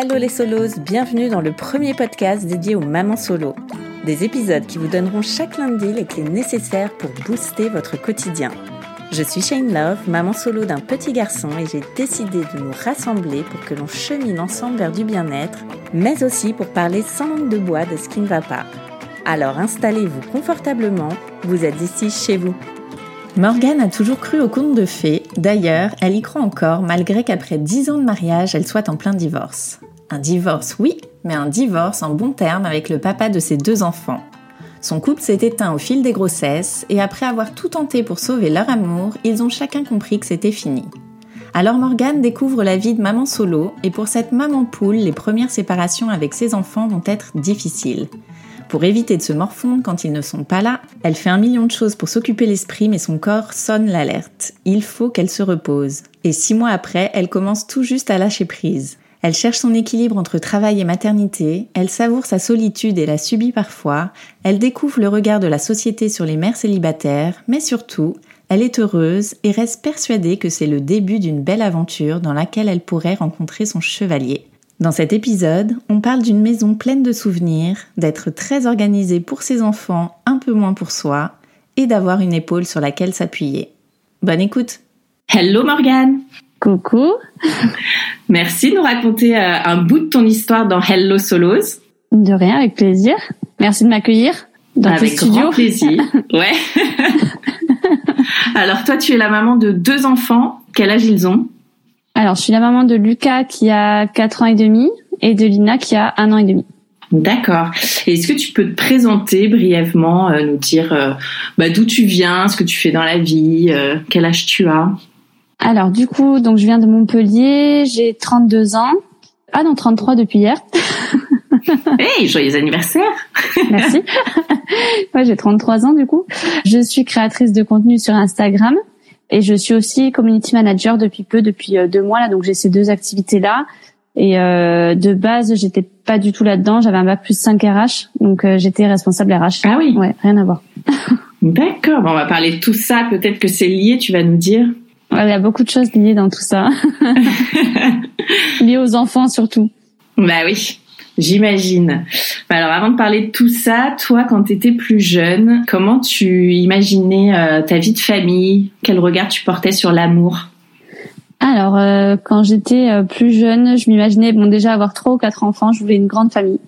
Hello les solos, bienvenue dans le premier podcast dédié aux mamans solo. Des épisodes qui vous donneront chaque lundi les clés nécessaires pour booster votre quotidien. Je suis Shane Love, maman solo d'un petit garçon et j'ai décidé de nous rassembler pour que l'on chemine ensemble vers du bien-être, mais aussi pour parler sans langue de bois de ce qui ne va pas. Alors installez-vous confortablement, vous êtes ici chez vous. Morgane a toujours cru au conte de fées. D'ailleurs, elle y croit encore malgré qu'après 10 ans de mariage, elle soit en plein divorce. Un divorce, oui, mais un divorce en bon terme avec le papa de ses deux enfants. Son couple s'est éteint au fil des grossesses et après avoir tout tenté pour sauver leur amour, ils ont chacun compris que c'était fini. Alors Morgane découvre la vie de maman solo et pour cette maman poule, les premières séparations avec ses enfants vont être difficiles. Pour éviter de se morfondre quand ils ne sont pas là, elle fait un million de choses pour s'occuper l'esprit, mais son corps sonne l'alerte. Il faut qu'elle se repose. Et six mois après, elle commence tout juste à lâcher prise. Elle cherche son équilibre entre travail et maternité, elle savoure sa solitude et la subit parfois, elle découvre le regard de la société sur les mères célibataires, mais surtout, elle est heureuse et reste persuadée que c'est le début d'une belle aventure dans laquelle elle pourrait rencontrer son chevalier. Dans cet épisode, on parle d'une maison pleine de souvenirs, d'être très organisée pour ses enfants, un peu moins pour soi, et d'avoir une épaule sur laquelle s'appuyer. Bonne écoute Hello Morgane Coucou Merci de nous raconter euh, un bout de ton histoire dans Hello Solos. De rien, avec plaisir. Merci de m'accueillir dans avec grand plaisir. ouais. Alors toi, tu es la maman de deux enfants. Quel âge ils ont? Alors, je suis la maman de Lucas qui a 4 ans et demi et de Lina qui a un an et demi. D'accord. Est-ce que tu peux te présenter brièvement, euh, nous dire euh, bah, d'où tu viens, ce que tu fais dans la vie, euh, quel âge tu as? Alors du coup, donc je viens de Montpellier, j'ai 32 ans. Ah non, 33 depuis hier. hey, joyeux anniversaire Merci. ouais, j'ai 33 ans du coup. Je suis créatrice de contenu sur Instagram. Et je suis aussi community manager depuis peu, depuis euh, deux mois là. Donc j'ai ces deux activités là. Et euh, de base, j'étais pas du tout là-dedans. J'avais un bac plus 5 RH, donc euh, j'étais responsable RH. Ah oui. Ouais, rien à voir. D'accord. Bon, on va parler de tout ça. Peut-être que c'est lié. Tu vas nous dire. Ouais, il y a beaucoup de choses liées dans tout ça. liées aux enfants surtout. Bah oui. J'imagine. Alors avant de parler de tout ça, toi quand tu étais plus jeune, comment tu imaginais euh, ta vie de famille? Quel regard tu portais sur l'amour? Alors euh, quand j'étais euh, plus jeune, je m'imaginais bon déjà avoir trois ou quatre enfants, je voulais une grande famille.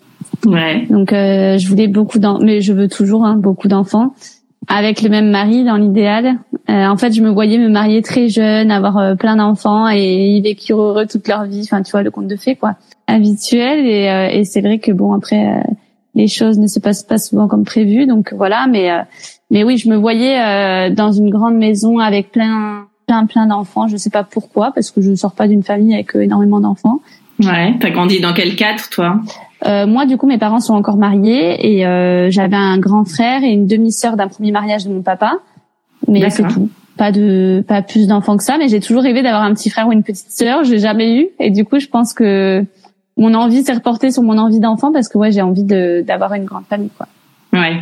Ouais. Donc je voulais beaucoup d'enfants, mais je veux toujours hein, beaucoup d'enfants avec le même mari dans l'idéal. en fait, je me voyais me marier très jeune, avoir plein d'enfants et y vécure heureux toute leur vie. Enfin, tu vois le conte de fées quoi. Habituel et, euh, et c'est vrai que bon après euh, les choses ne se passent pas souvent comme prévu. Donc voilà mais euh, mais oui je me voyais dans une grande maison avec plein plein plein d'enfants. Je sais pas pourquoi parce que je ne sors pas d'une famille avec énormément d'enfants. Ouais. T'as grandi dans quel cadre toi? Euh, moi, du coup, mes parents sont encore mariés et euh, j'avais un grand frère et une demi-sœur d'un premier mariage de mon papa. Mais c'est tout. Pas de, pas plus d'enfants que ça. Mais j'ai toujours rêvé d'avoir un petit frère ou une petite sœur. Je l'ai jamais eu. Et du coup, je pense que mon envie s'est reportée sur mon envie d'enfant parce que ouais, j'ai envie de d'avoir une grande famille quoi. Ouais.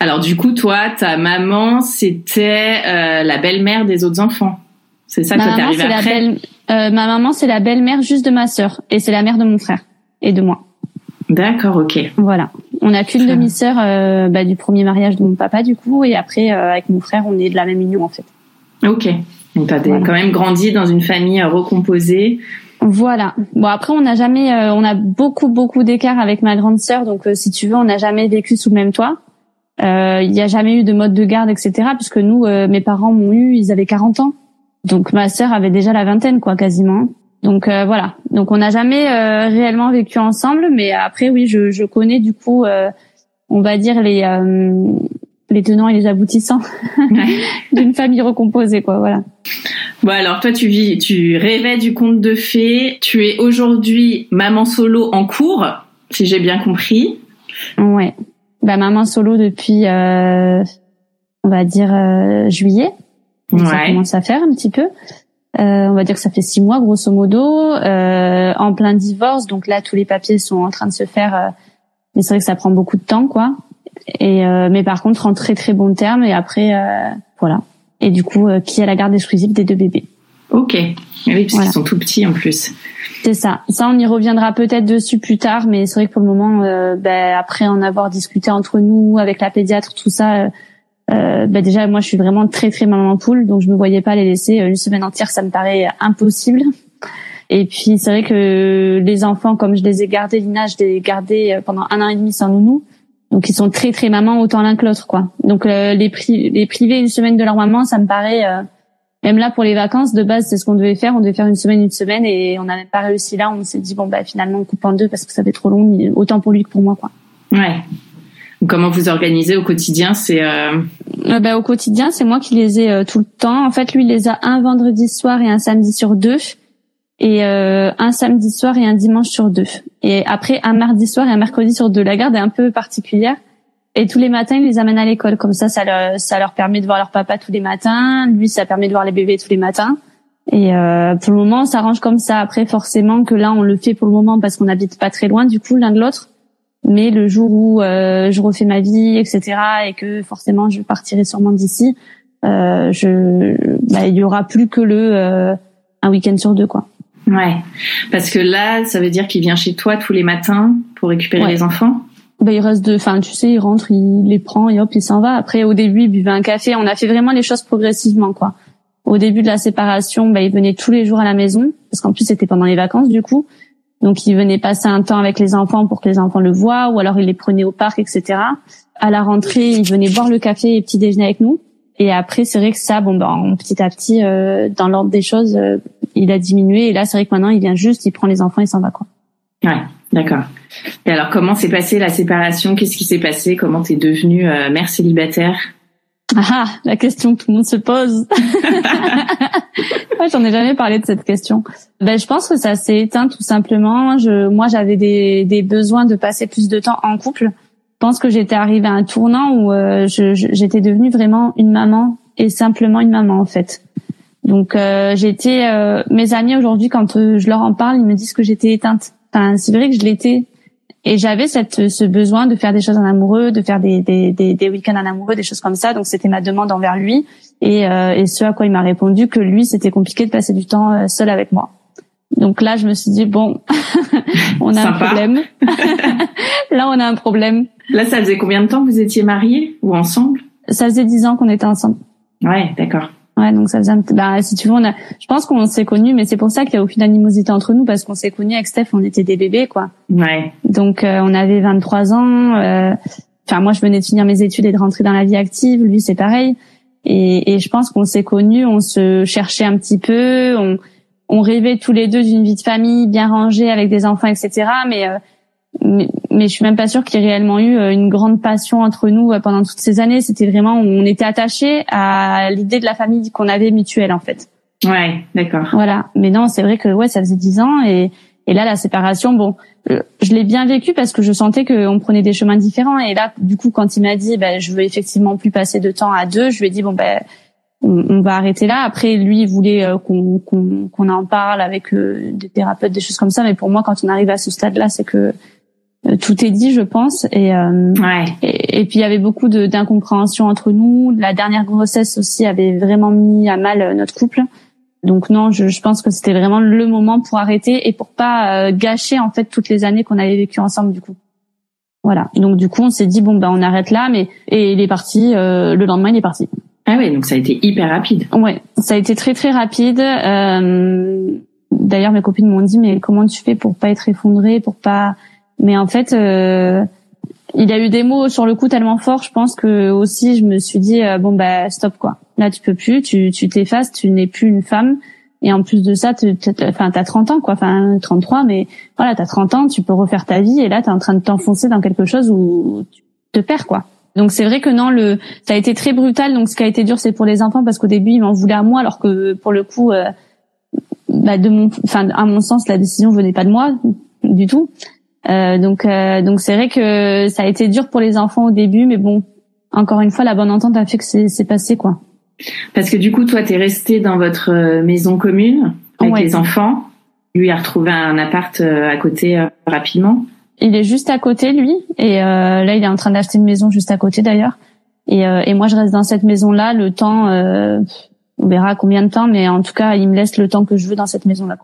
Alors du coup, toi, ta maman, c'était euh, la belle-mère des autres enfants. C'est ça que t'es arrivé après? euh, ma maman, c'est la belle-mère juste de ma sœur et c'est la mère de mon frère et de moi. D'accord, ok. Voilà. On a qu'une demi-sœur euh, bah, du premier mariage de mon papa du coup et après euh, avec mon frère, on est de la même union en fait. Ok. Donc t'as voilà. quand même grandi dans une famille recomposée voilà. Bon après on n'a jamais, euh, on a beaucoup beaucoup d'écart avec ma grande sœur, donc euh, si tu veux on n'a jamais vécu sous le même toit. Euh, il n'y a jamais eu de mode de garde, etc. Puisque nous, mes parents m'ont eu, ils avaient 40 ans, donc ma sœur avait déjà la vingtaine quoi quasiment. Donc voilà. Donc on n'a jamais réellement vécu ensemble, mais après oui je, je connais du coup, on va dire les les tenants et les aboutissants d'une famille recomposée quoi. Voilà. Bon alors toi tu vis, tu rêvais du conte de fées. Tu es aujourd'hui maman solo en cours, si j'ai bien compris. Ouais. Bah maman solo depuis, euh, on va dire euh, juillet. Ouais. Ça commence à faire un petit peu. Euh, on va dire que ça fait six mois grosso modo, euh, en plein divorce. Donc là tous les papiers sont en train de se faire. Euh, mais c'est vrai que ça prend beaucoup de temps quoi. Et euh, mais par contre en très très bon terme. Et après voilà et du coup euh, qui a la garde exclusive des deux bébés. Ok. Oui, parce qu'ils sont tout petits en plus. C'est ça. Ça, on y reviendra peut-être dessus plus tard, mais c'est vrai que pour le moment, euh, ben, après en avoir discuté entre nous, avec la pédiatre, tout ça, euh, ben, déjà, moi, je suis vraiment très très maman poule, donc je me voyais pas les laisser une semaine entière, ça me paraît impossible. Et puis c'est vrai que les enfants, comme je les ai gardés, Lina, je les ai gardés pendant un an et demi sans nounou. Donc ils sont très très maman autant l'un que l'autre quoi. Donc les, les priver une semaine de leur maman, ça me paraît même là pour les vacances de base c'est ce qu'on devait faire on devait faire une semaine une semaine et on n'a même pas réussi là on s'est dit bon bah finalement on coupe en deux parce que ça fait trop long autant pour lui que pour moi quoi ouais comment vous organisez au quotidien c'est euh... euh bah, au quotidien c'est moi qui les ai euh, tout le temps en fait lui il les a un vendredi soir et un samedi sur deux et euh, un samedi soir et un dimanche sur deux et après un mardi soir et un mercredi sur deux la garde est un peu particulière et tous les matins, ils les amènent à l'école. Comme ça, ça leur, ça leur permet de voir leur papa tous les matins. Lui, ça permet de voir les bébés tous les matins. Et euh, pour le moment, on s'arrange comme ça. Après, forcément que là, on le fait pour le moment parce qu'on habite pas très loin, du coup, l'un de l'autre. Mais le jour où euh, je refais ma vie, etc., et que forcément, je partirai sûrement d'ici, euh, je, bah, il y aura plus que le euh, un week-end sur deux, quoi. Ouais, parce que là, ça veut dire qu'il vient chez toi tous les matins pour récupérer les enfants? Bah, il reste de, enfin, tu sais, il rentre, il les prend et hop, il s'en va. Après, au début, il buvait un café. On a fait vraiment les choses progressivement, quoi. Au début de la séparation, bah, il venait tous les jours à la maison, parce qu'en plus, c'était pendant les vacances, du coup. Donc, il venait passer un temps avec les enfants pour que les enfants le voient, ou alors il les prenait au parc, etc. À la rentrée, il venait boire le café et petit déjeuner avec nous. Et après, c'est vrai que ça, bon, ben, petit à petit, euh, dans l'ordre des choses, euh, il a diminué. Et là, c'est vrai que maintenant, il vient juste, il prend les enfants, il s'en va, quoi. Ouais, d'accord. Et alors, comment s'est passée la séparation? Qu'est-ce qui s'est passé? Comment t'es devenue euh, mère célibataire? Ah, la question que tout le monde se pose. J'en ai jamais parlé de cette question. Ben, je pense que ça s'est éteint tout simplement. Je, moi, j'avais des, des besoins de passer plus de temps en couple. Je pense que j'étais arrivée à un tournant où euh, j'étais devenue vraiment une maman et simplement une maman en fait. Donc euh, j'étais euh, mes amis aujourd'hui quand je leur en parle, ils me disent que j'étais éteinte. Enfin, c'est vrai que je l'étais et j'avais cette ce besoin de faire des choses en amoureux, de faire des des des, des week-ends en amoureux, des choses comme ça. Donc c'était ma demande envers lui et euh, et ce à quoi il m'a répondu que lui c'était compliqué de passer du temps euh, seul avec moi. Donc là je me suis dit bon, on a un problème. là on a un problème. Là ça faisait combien de temps que vous étiez mariés ou ensemble? Ça faisait dix ans qu'on était ensemble. Ouais, d'accord. Ouais, donc ça faisait un bah si tu veux on a je pense qu'on s'est connus mais c'est pour ça qu'il y a aucune animosité entre nous parce qu'on s'est connus avec Steph, on était des bébés quoi. Ouais. Donc euh, on avait 23 ans euh, enfin moi je venais de finir mes études et de rentrer dans la vie active, lui c'est pareil. Et, et je pense qu'on s'est connus, on se cherchait un petit peu, on on rêvait tous les deux d'une vie de famille bien rangée avec des enfants etc. mais euh, mais, mais je suis même pas sûre qu'il y ait réellement eu euh, une grande passion entre nous euh, pendant toutes ces années. C'était vraiment, on était attachés à l'idée de la famille qu'on avait mutuelle en fait. Ouais, d'accord. Voilà. Mais non, c'est vrai que ouais, ça faisait dix ans et et là la séparation, bon, euh, je l'ai bien vécu parce que je sentais qu'on prenait des chemins différents. Et là, du coup, quand il m'a dit, ben, je veux effectivement plus passer de temps à deux, je lui ai dit bon ben on, va arrêter là. Après, lui, il voulait qu'on qu'on en parle avec des thérapeutes, des choses comme ça. Mais pour moi, quand on arrive à ce stade-là, c'est que tout est dit, je pense. Et, euh, ouais. et, puis il y avait beaucoup d'incompréhension entre nous. La dernière grossesse aussi avait vraiment mis à mal euh, notre couple. Donc non, je, je pense que c'était vraiment le moment pour arrêter et pour pas gâcher en fait toutes les années qu'on avait vécues ensemble du coup. Voilà. Donc du coup, on s'est dit bon ben on arrête là, mais et il est parti. le lendemain, il est parti. Ah oui, donc ça a été hyper rapide. Ouais, ça a été très très rapide. Euh, D'ailleurs, mes copines m'ont dit mais comment tu fais pour pas être effondrée, pour pas mais en fait, euh, il a eu des mots sur le coup tellement forts, je pense que aussi je me suis dit euh, bon bah stop quoi. Là tu peux plus, tu tu t'effaces, tu n'es plus une femme. Et en plus de ça, enfin t'as 30 ans quoi, enfin 33 mais voilà, t'as 30 ans, tu peux refaire ta vie et là t'es en train de t'enfoncer dans quelque chose où tu te perds quoi. Donc c'est vrai que non, le ça a été très brutal. Donc ce qui a été dur, c'est pour les enfants parce qu'au début ils m'en voulaient à moi, alors que pour le coup, euh, bah, de mon, enfin à mon sens, la décision venait pas de moi du tout. Euh, donc euh, donc c'est vrai que ça a été dur pour les enfants au début, mais bon, encore une fois, la bonne entente a fait que c'est passé quoi. Parce que du coup, toi, t'es resté dans votre euh, maison commune avec les enfants. Lui a retrouvé un appart à côté rapidement. Il est juste à côté, lui, et là, il est en train d'acheter une maison juste à côté d'ailleurs. Et, et moi, je reste dans cette maison-là le temps On verra combien de temps, mais en tout cas, il me laisse le temps que je veux dans cette maison-là.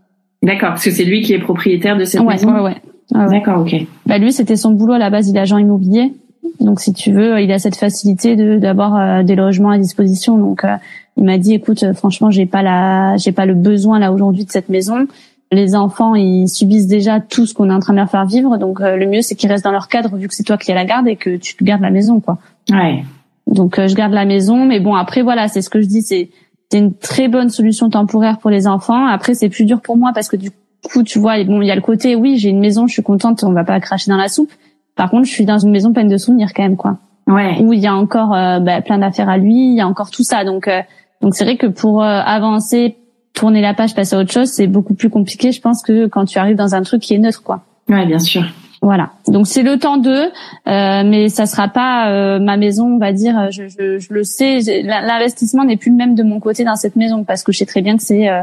D'accord, parce que c'est lui qui est propriétaire de cette maison. Ouais, ouais. Ouais. D'accord, ok. Bah lui, c'était son boulot à la base. Il est agent immobilier, donc si tu veux, il a cette facilité de d'avoir euh, des logements à disposition. Donc euh, il m'a dit, écoute, euh, franchement, j'ai pas la, j'ai pas le besoin là aujourd'hui de cette maison. Les enfants, ils subissent déjà tout ce qu'on est en train de leur faire vivre. Donc le mieux, c'est qu'ils restent dans leur cadre vu que c'est toi qui as la garde et que tu gardes la maison, quoi. Ouais. Donc je garde la maison, mais bon après voilà, c'est ce que je dis, c'est c'est une très bonne solution temporaire pour les enfants. Après, c'est plus dur pour moi parce que du coup, tu vois, bon, il y a le côté, oui, j'ai une maison, je suis contente, on va pas cracher dans la soupe. Par contre, je suis dans une maison pleine de souvenirs quand même, quoi. Ouais. Où il y a encore euh, bah, plein d'affaires à lui, il y a encore tout ça. Donc, euh, donc c'est vrai que pour euh, avancer, tourner la page, passer à autre chose, c'est beaucoup plus compliqué, je pense, que quand tu arrives dans un truc qui est neutre, quoi. Ouais, bien sûr. Voilà. Donc c'est le temps d'eux, euh, mais ça sera pas euh, ma maison, on va dire. Je, je, je le sais. L'investissement n'est plus le même de mon côté dans cette maison parce que je sais très bien que c'est, euh,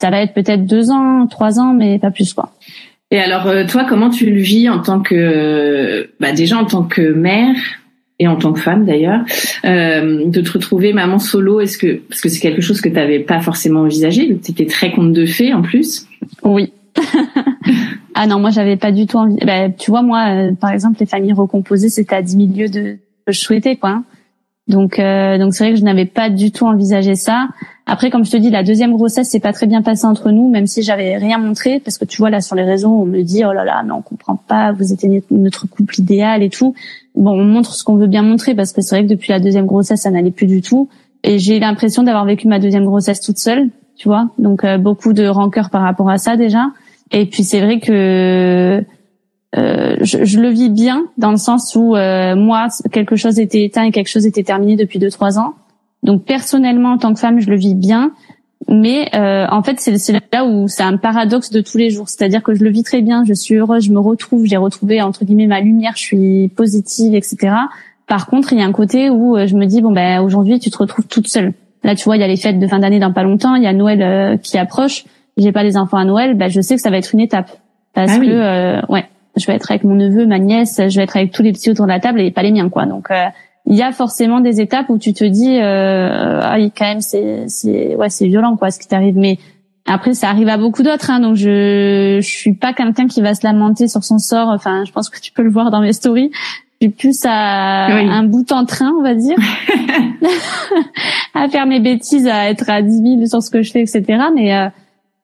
ça va être peut-être deux ans, trois ans, mais pas plus quoi. Et alors toi, comment tu le vis en tant que, bah déjà en tant que mère et en tant que femme d'ailleurs, de te retrouver maman solo Est-ce que parce que c'est quelque chose que tu n'avais pas forcément envisagé, tu étais très conte de fées en plus? Oui. ah non, moi j'avais pas du tout envie. Bah, tu vois, moi, euh, par exemple, les familles recomposées, c'était à 10 000 lieues de que je souhaitais, quoi. Donc, euh, donc c'est vrai que je n'avais pas du tout envisagé ça. Après, comme je te dis, la deuxième grossesse c'est pas très bien passé entre nous, même si j'avais rien montré, parce que tu vois là sur les réseaux, on me dit oh là là, mais on comprend pas, vous êtes notre couple idéal et tout. Bon, on montre ce qu'on veut bien montrer, parce que c'est vrai que depuis la deuxième grossesse, ça n'allait plus du tout. Et j'ai l'impression d'avoir vécu ma deuxième grossesse toute seule, tu vois. Donc euh, beaucoup de rancœur par rapport à ça déjà. Et puis c'est vrai que euh, je, je, le vis bien dans le sens où euh, moi quelque chose était éteint et quelque chose était terminé depuis deux trois ans. Donc personnellement en tant que femme je le vis bien, mais euh, en fait c'est là où c'est un paradoxe de tous les jours. C'est-à-dire que je le vis très bien, je suis heureuse, je me retrouve, j'ai retrouvé entre guillemets ma lumière, je suis positive, etc. Par contre il y a un côté où euh, je me dis bon ben aujourd'hui tu te retrouves toute seule. Là tu vois il y a les fêtes de fin d'année dans pas longtemps, il y a Noël euh, qui approche j'ai pas les enfants à Noël, bah, je sais que ça va être une étape parce ah que euh, ouais, je vais être avec mon neveu, ma nièce, je vais être avec tous les petits autour de la table et pas les miens quoi. Donc euh, il y a forcément des étapes où tu te dis euh, ah quand même c'est c'est ouais c'est violent quoi ce qui t'arrive. Mais après ça arrive à beaucoup d'autres hein, donc je je suis pas quelqu'un qui va se lamenter sur son sort. Enfin je pense que tu peux le voir dans mes stories. Je suis plus à un bout en train on va dire à faire mes bêtises à être à 10 000 sur ce que je fais etc mais euh,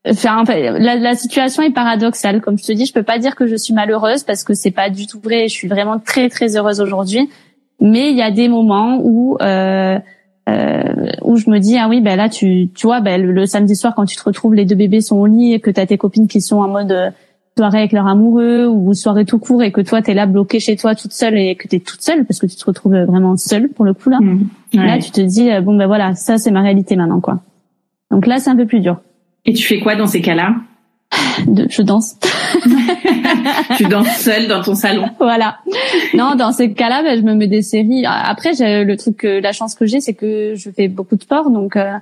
Enfin, la, la, situation est paradoxale. Comme je te dis, je peux pas dire que je suis malheureuse parce que c'est pas du tout vrai. Je suis vraiment très très heureuse aujourd'hui. Mais il y a des moments où euh, euh, où je me dis ah oui ben là tu tu vois ben le, samedi soir quand tu te retrouves les deux bébés sont au lit et que tu as tes copines qui sont en mode euh, soirée avec leur amoureux ou soirée tout court et que toi tu es là bloquée chez toi toute seule et que tu es toute seule parce que tu te retrouves vraiment seule pour le coup là. Mmh. Là tu te dis euh, bon ben voilà ça c'est ma réalité maintenant quoi. Donc là c'est un peu plus dur. Et tu fais quoi dans ces cas-là Je danse. tu danses seule dans ton salon. Voilà. Non, dans ces cas-là, ben, je me mets des séries. Après, j'ai le truc, la chance que j'ai, c'est que je fais beaucoup de sport, donc euh,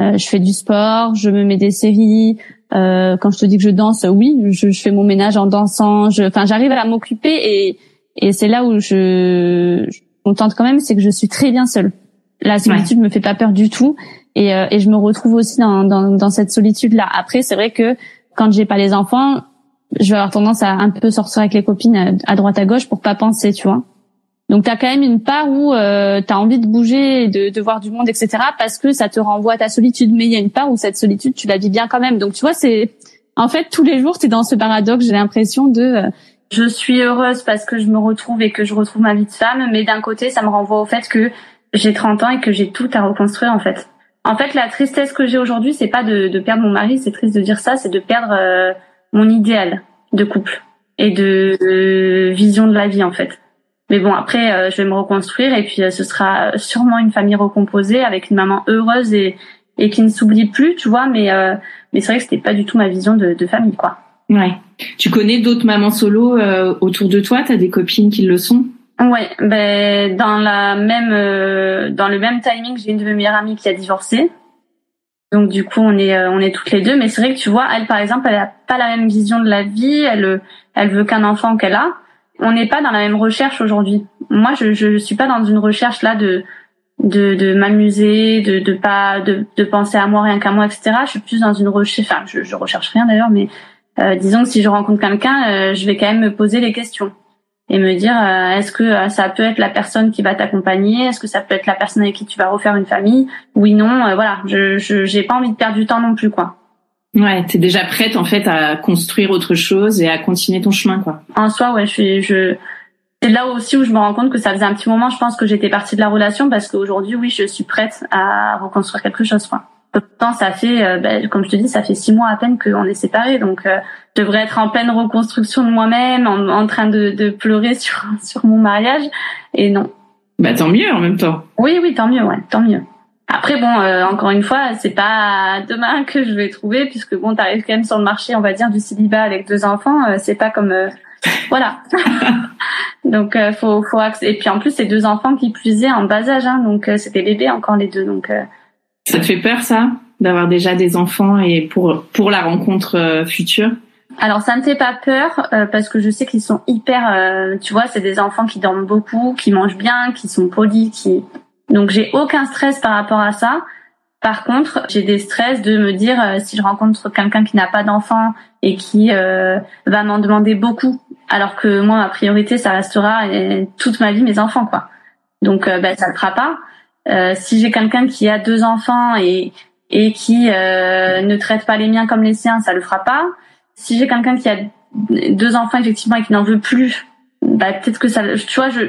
euh, je fais du sport, je me mets des séries. Euh, quand je te dis que je danse, oui, je, je fais mon ménage en dansant. Enfin, j'arrive à m'occuper et et c'est là où je, je contente quand même, c'est que je suis très bien seule. La solitude ouais. me fait pas peur du tout et, euh, et je me retrouve aussi dans, dans, dans cette solitude là. Après, c'est vrai que quand j'ai pas les enfants, je vais avoir tendance à un peu sortir avec les copines à, droite à gauche pour pas penser, tu vois. Donc tu as quand même une part où euh, tu as envie de bouger, de, de voir du monde, etc. parce que ça te renvoie à ta solitude. Mais il y a une part où cette solitude, tu la vis bien quand même. Donc tu vois, c'est en fait tous les jours, tu es dans ce paradoxe. J'ai l'impression de euh, je suis heureuse parce que je me retrouve et que je retrouve ma vie de femme, mais d'un côté, ça me renvoie au fait que j'ai 30 ans et que j'ai tout à reconstruire en fait. En fait, la tristesse que j'ai aujourd'hui, c'est pas de, de, perdre mon mari, c'est triste de dire ça, c'est de perdre euh, mon idéal de couple et de, vision de la vie en fait. Mais bon, après, euh, je vais me reconstruire et puis euh, ce sera sûrement une famille recomposée avec une maman heureuse et, et qui ne s'oublie plus, tu vois. Mais mais c'est vrai que c'était pas du tout ma vision de, de famille, quoi. Ouais. Tu connais d'autres mamans solo autour de toi? T'as des copines qui le sont? Ouais, ben dans la même euh, dans le même timing, j'ai une de mes meilleures amies qui a divorcé. Donc du coup, on est euh, on est toutes les deux, mais c'est vrai que tu vois, elle par exemple, elle a pas la même vision de la vie, elle elle veut qu'un enfant qu'elle a. On n'est pas dans la même recherche aujourd'hui. Moi, je je suis pas dans une recherche là de de, de m'amuser, de, de pas de, de penser à moi rien qu'à moi, etc. Je suis plus dans une recherche, enfin je, je recherche rien d'ailleurs, mais euh, disons que si je rencontre quelqu'un, euh, je vais quand même me poser les questions et me dire euh, est-ce que ça peut être la personne qui va t'accompagner, est-ce que ça peut être la personne avec qui tu vas refaire une famille, oui non, voilà, je j'ai pas envie de perdre du temps non plus quoi. Ouais, t'es déjà prête en fait à construire autre chose et à continuer ton chemin quoi. En soi, ouais, je suis je c'est là aussi où je me rends compte que ça faisait un petit moment, je pense que j'étais partie de la relation parce qu'aujourd'hui, oui, je suis prête à reconstruire quelque chose. Quoi. Pourtant, ça fait, euh, ben, comme je te dis, ça fait six mois à peine qu'on est séparés, donc euh, je devrais être en pleine reconstruction de moi-même, en, train de, de, pleurer sur sur mon mariage, et non. Bah tant mieux en même temps. Oui, oui, tant mieux, ouais, tant mieux. Après bon, euh, encore une fois, c'est pas demain que je vais trouver, puisque bon, t'arrives quand même sur le marché, on va dire, du célibat avec deux enfants. c'est pas comme voilà. donc faut faut et puis en plus c'est deux enfants qui puisaient en bas âge hein, donc c'était bébé encore les deux donc. Ça te fait peur ça d'avoir déjà des enfants et pour pour la rencontre euh, future? Alors ça me fait pas peur parce que je sais qu'ils sont hyper tu vois c'est des enfants qui dorment beaucoup qui mangent bien qui sont polis qui donc j'ai aucun stress par rapport à ça par contre, j'ai des stress de me dire si je rencontre quelqu'un qui n'a pas d'enfant et qui euh, va m'en demander beaucoup alors que moi ma priorité ça restera toute ma vie mes enfants quoi. Donc euh, ben ça le fera pas. Euh, si j'ai quelqu'un qui a deux enfants et et qui euh, ne traite pas les miens comme les siens, ça le fera pas. Si j'ai quelqu'un qui a deux enfants effectivement et qui n'en veut plus, bah peut-être que ça tu vois je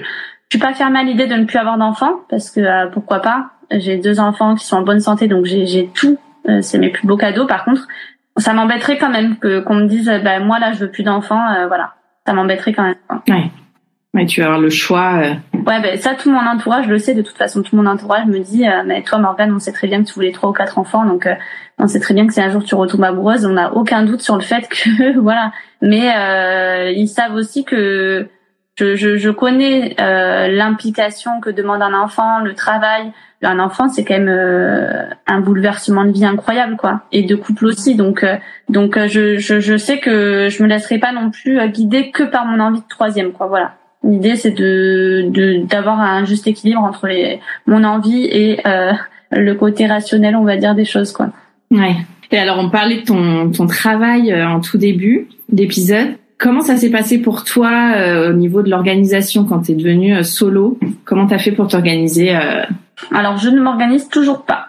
je suis pas fermée à l'idée de ne plus avoir d'enfants parce que euh, pourquoi pas? J'ai deux enfants qui sont en bonne santé donc j'ai j'ai tout, euh, c'est mes plus beaux cadeaux par contre, ça m'embêterait quand même que qu'on me dise bah moi là je veux plus d'enfants voilà ça m'embêterait quand même. Ouais. Mais tu vas avoir le choix. Euh. Ouais, ben ça, tout mon entourage le sait. De toute façon, tout mon entourage me dit, euh, mais toi, Morgane, on sait très bien que tu voulais trois ou quatre enfants, donc euh, on sait très bien que si un jour tu retombes amoureuse, on n'a aucun doute sur le fait que voilà. Mais ils savent aussi que je, je, connais l'implication que demande un enfant, le travail, un enfant c'est quand même euh, un bouleversement de vie incroyable quoi et de couple aussi donc euh, donc euh, je, je, je sais que je me laisserai pas non plus guider que par mon envie de troisième quoi voilà l'idée c'est de d'avoir un juste équilibre entre les mon envie et le côté rationnel on va dire des choses quoi. Ouais. Et alors on parlait de ton ton travail en tout début d'épisode. Comment ça s'est passé pour toi au niveau de l'organisation quand tu es devenue solo? Comment tu as fait pour t'organiser alors, je ne m'organise toujours pas.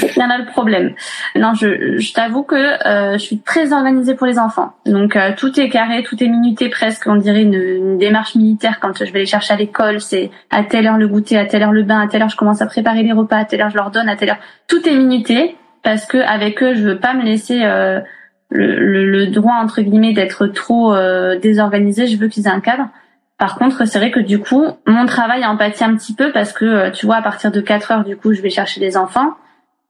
C'est bien là le problème. Non, je, je t'avoue que euh, je suis très organisée pour les enfants. Donc euh, tout est carré, tout est minuté presque. On dirait une, une démarche militaire quand je vais les chercher à l'école. C'est à telle heure le goûter, à telle heure le bain, à telle heure je commence à préparer les repas, à telle heure je leur donne, à telle heure. Tout est minuté parce que avec eux, je veux pas me laisser euh, le, le, le, droit entre guillemets d'être trop euh, désorganisé. Je veux qu'ils aient un cadre. Par contre, c'est vrai que du coup, mon travail a empathie un petit peu parce que, euh, tu vois, à partir de 4 heures, du coup, je vais chercher les enfants.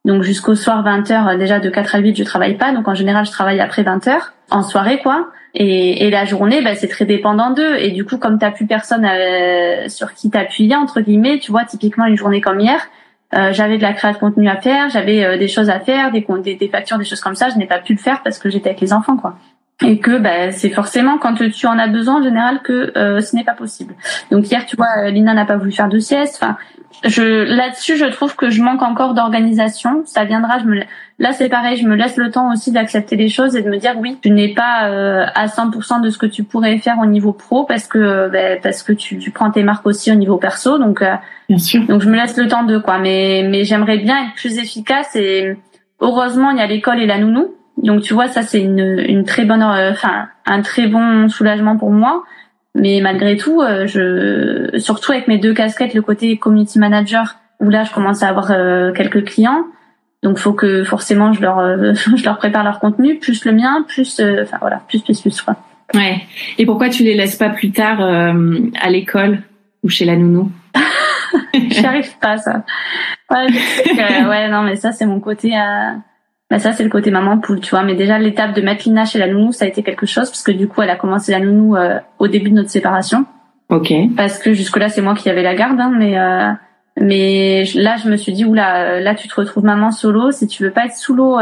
Donc jusqu'au soir 20 heures, euh, déjà de 4 à 8, je travaille pas. Donc en général, je travaille après 20 heures, en soirée, quoi. Et, et la journée, bah, c'est très dépendant d'eux. Et du coup, comme t'as plus personne euh, sur qui t'appuyer, entre guillemets, tu vois, typiquement une journée comme hier, j'avais de la création de contenu à faire, j'avais des choses à faire, des, des, des factures, des choses comme ça. Je n'ai pas pu le faire parce que j'étais avec les enfants, quoi et que bah, c'est forcément quand tu en as besoin en général que euh, ce n'est pas possible. Donc hier, tu vois, euh, Lina n'a pas voulu faire de sieste. Enfin, je là-dessus, je trouve que je manque encore d'organisation. Ça viendra. Je me là, c'est pareil. Je me laisse le temps aussi d'accepter les choses et de me dire oui, tu n'es pas euh, à 100% de ce que tu pourrais faire au niveau pro parce que bah, parce que tu, tu, prends tes marques aussi au niveau perso. Donc bien sûr. Donc je me laisse le temps de quoi. Mais mais j'aimerais bien être plus efficace et heureusement il y a l'école et la nounou donc tu vois, ça c'est une, une très bonne, euh, enfin un très bon soulagement pour moi. Mais malgré tout, euh, je, surtout avec mes deux casquettes, le côté community manager, où là je commence à avoir euh, quelques clients. Donc faut que forcément je leur je leur prépare leur contenu, plus le mien, plus enfin voilà, plus plus plus quoi. Ouais. Et pourquoi tu les laisses pas plus tard à l'école ou chez la nounou? J'y arrive pas ça. Ouais, ouais non mais ça c'est mon côté à bah ça c'est le côté maman poule, tu vois. Mais déjà l'étape de mettre Lina chez la nounou, ça a été quelque chose parce que du coup elle a commencé la nounou euh, au début de notre séparation. Ok. Parce que jusque là c'est moi qui avais la garde, hein, mais euh, mais là je me suis dit oula euh, là tu te retrouves maman solo si tu veux pas être sous l'eau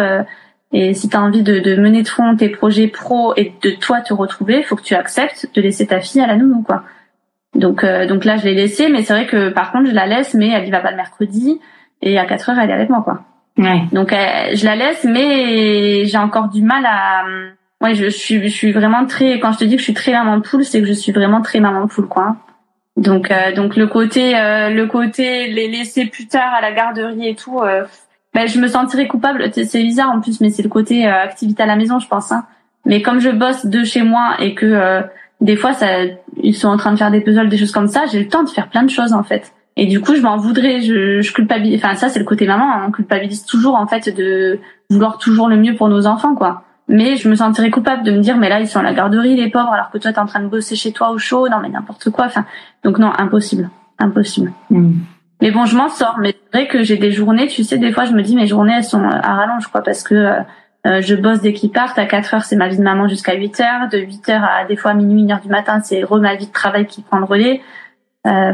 et si tu as envie de, de, mener de front tes projets pro et de toi te retrouver, faut que tu acceptes de laisser ta fille à la nounou quoi. Donc donc là je l'ai laissée, mais c'est vrai que par contre je la laisse, mais elle y va pas le mercredi et à 4 heures elle est avec moi quoi. Donc je la laisse, mais j'ai encore du mal à ouais je, suis je suis vraiment très quand je te dis que je suis très maman poule, c'est que je suis vraiment très maman poule quoi. Donc donc le côté le côté les laisser plus tard à la garderie et tout ben, je me sentirais coupable. C'est bizarre en plus, mais c'est le côté euh, activité à la maison, je pense. Hein. Mais comme je bosse de chez moi et que euh, des fois, ça, ils sont en train de faire des puzzles, des choses comme ça, j'ai le temps de faire plein de choses en fait. Et du coup, je m'en voudrais, je, je culpabilise. Enfin, ça, c'est le côté maman. Hein. On culpabilise toujours en fait de vouloir toujours le mieux pour nos enfants, quoi. Mais je me sentirais coupable de me dire, mais là, ils sont à la garderie, les pauvres, alors que toi, t'es en train de bosser chez toi au chaud. Non, mais n'importe quoi. Enfin, donc non, impossible, impossible. Mm. Mais bon, je m'en sors. Mais c'est vrai que j'ai des journées, tu sais, des fois, je me dis, mes journées, elles sont à rallonge, quoi, parce que euh, euh je bosse dès qu'ils partent. À 4 heures, c'est ma vie de maman jusqu'à 8 heures. De 8 heures à des fois minuit, 1 heure du matin, c'est re ma vie de travail qui prend le relais. Euh,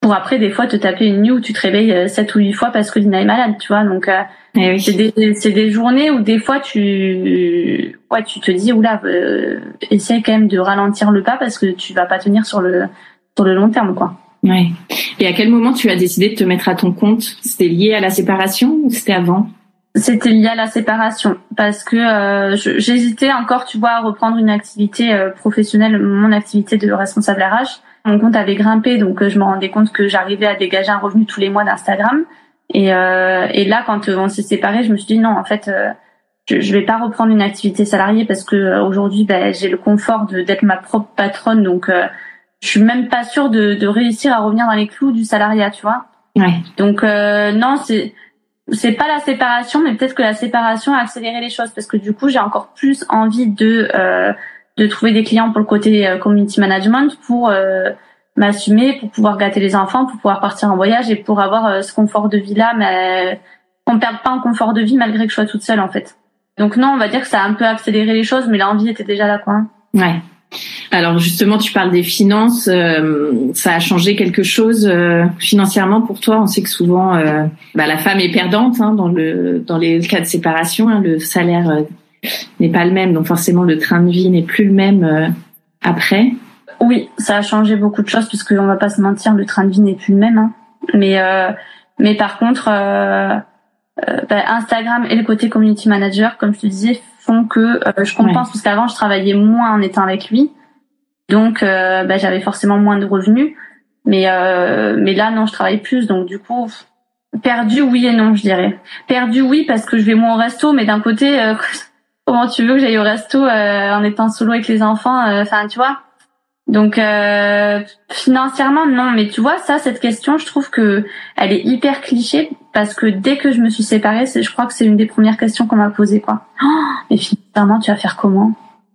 pour après, des fois, te taper une nuit où tu te réveilles 7 euh, ou 8 fois parce que Lina est malade, tu vois. Donc, euh, eh oui. c'est des, c'est des journées où des fois, tu, ouais, tu te dis, oula, euh, essaye quand même de ralentir le pas parce que tu vas pas tenir sur le, sur le long terme, quoi. Ouais. Et à quel moment tu as décidé de te mettre à ton compte? C'était lié à la séparation ou c'était avant? C'était lié à la séparation parce que euh, j'hésitais encore, tu vois, à reprendre une activité professionnelle, mon activité de responsable RH. Mon compte avait grimpé, donc euh, je me rendais compte que j'arrivais à dégager un revenu tous les mois d'Instagram. Et, euh, et là, quand on s'est séparés, je me suis dit non, en fait, je, je vais pas reprendre une activité salariée parce que aujourd'hui, ben, j'ai le confort d'être ma propre patronne, donc je suis même pas sûre de, de réussir à revenir dans les clous du salariat, tu vois. Ouais. Donc euh, non, c'est c'est pas la séparation, mais peut-être que la séparation a accéléré les choses parce que du coup j'ai encore plus envie de euh, de trouver des clients pour le côté euh, community management pour euh, m'assumer, pour pouvoir gâter les enfants, pour pouvoir partir en voyage et pour avoir euh, ce confort de vie là, mais qu'on perde pas en confort de vie malgré que je sois toute seule en fait. Donc non, on va dire que ça a un peu accéléré les choses, mais l'envie était déjà là quoi. Ouais. Alors justement, tu parles des finances. Ça a changé quelque chose financièrement pour toi? On sait que souvent, bah, la femme est perdante hein, dans le dans les cas de séparation. Hein, le salaire n'est pas le même, donc forcément le train de vie n'est plus le même après. Oui, ça a changé beaucoup de choses puisque on va pas se mentir, le train de vie n'est plus le même. Hein. Mais mais par contre, bah, Instagram et le côté community manager, comme je te disais, font que euh, je compense parce qu'avant je travaillais moins en étant avec lui, donc euh, bah, j'avais forcément moins de revenus. Mais euh, mais là non, je travaille plus, donc du coup perdu oui et non, je dirais. Perdu oui parce que je vais moins au resto, mais d'un côté comment tu veux que j'aille au resto en étant solo avec les enfants Enfin tu vois. Donc euh, financièrement non, mais tu vois ça cette question, je trouve que elle est hyper cliché parce que dès que je me suis séparée, je crois que c'est une des premières questions qu'on m'a posées quoi. Oh, mais financièrement tu vas faire comment?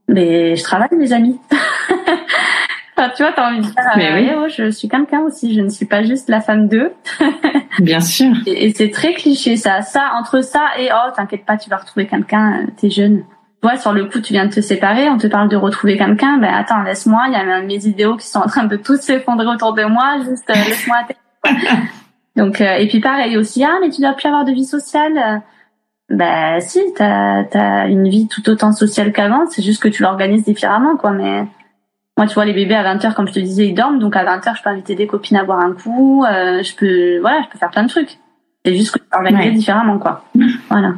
Mais je travaille mes amis. enfin, tu vois, t'as envie de dire, mais oui. oh, je suis quelqu'un aussi, je ne suis pas juste la femme d'eux. Bien sûr. Et, et c'est très cliché ça, ça entre ça et oh t'inquiète pas, tu vas retrouver quelqu'un, t'es jeune sur le coup, tu viens de te séparer, on te parle de retrouver quelqu'un, ben attends, laisse-moi, il y a mes idéaux qui sont en train de tous s'effondrer autour de moi, juste euh, laisse-moi. Donc euh, et puis pareil aussi, ah mais tu dois plus avoir de vie sociale. Ben si, t'as as une vie tout autant sociale qu'avant, c'est juste que tu l'organises différemment, quoi. Mais moi, tu vois, les bébés à 20h, comme je te disais, ils dorment, donc à 20h, je peux inviter des copines à boire un coup, euh, je peux, voilà, je peux faire plein de trucs. C'est juste que tu l'organises différemment, quoi. Voilà.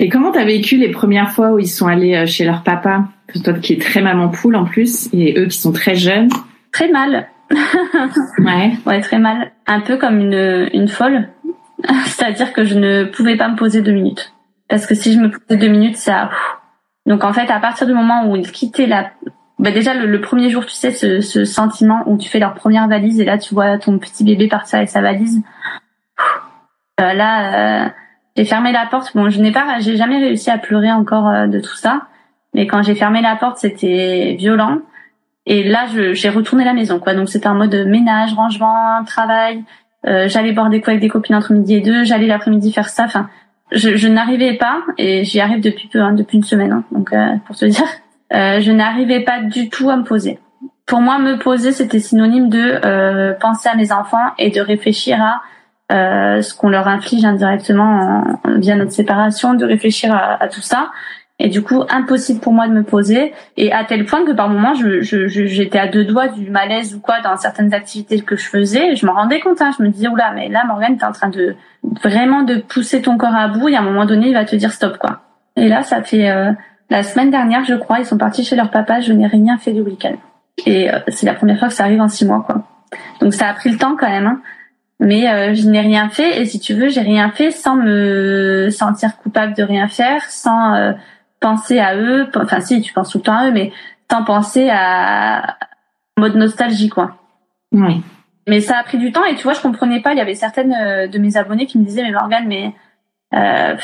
Et comment t'as vécu les premières fois où ils sont allés euh, chez leur papa? Toi qui es très maman poule en plus, et eux qui sont très jeunes. Très mal. ouais. Ouais, très mal. Un peu comme une, une folle. C'est-à-dire que je ne pouvais pas me poser deux minutes. Parce que si je me posais deux minutes, ça... Donc en fait, à partir du moment où ils quittaient la... Bah déjà, le, premier jour, tu sais, ce, ce, sentiment où tu fais leur première valise et là, tu vois ton petit bébé partir avec sa valise. Euh, là... Euh j'ai fermé la porte. Bon, je n'ai pas, j'ai jamais réussi à pleurer encore euh, de tout ça. Mais quand j'ai fermé la porte, c'était violent. Et là, j'ai retourné la maison, quoi. Donc c'était un mode ménage, rangement, travail. Euh, j'allais boire des coups avec des copines entre midi et deux. J'allais l'après-midi faire ça. Enfin, je, je n'arrivais pas. Et j'y arrive depuis peu, hein, depuis une semaine. Hein, donc euh, pour te dire, euh, je n'arrivais pas du tout à me poser. Pour moi, me poser, c'était synonyme de penser à mes enfants et de réfléchir à euh, ce qu'on leur inflige indirectement via notre séparation, de réfléchir à, tout ça. Et du coup, impossible pour moi de me poser. Et à tel point que par moments, je, je, j'étais à deux doigts du malaise ou quoi dans certaines activités que je faisais. Je me rendais compte. Hein, je me disais, oula, mais là, Morgane, t'es en train de vraiment de pousser ton corps à bout. Et à un moment donné, il va te dire stop, quoi. Et là, ça fait euh, la semaine dernière, je crois, ils sont partis chez leur papa. Je n'ai rien fait du week-end. Et euh, c'est la première fois que ça arrive en six mois, quoi. Donc ça a pris le temps quand même. Hein. Mais euh, je n'ai rien fait. Et si tu veux, j'ai rien fait sans me sentir coupable de rien faire, sans euh, penser à eux. Enfin si, tu penses tout le temps à eux, mais sans penser à mode nostalgie, quoi. Oui. Mais ça a pris du temps et tu vois, je comprenais pas. Il y avait certaines de mes abonnés qui me disaient, mais Morgane, mais euh,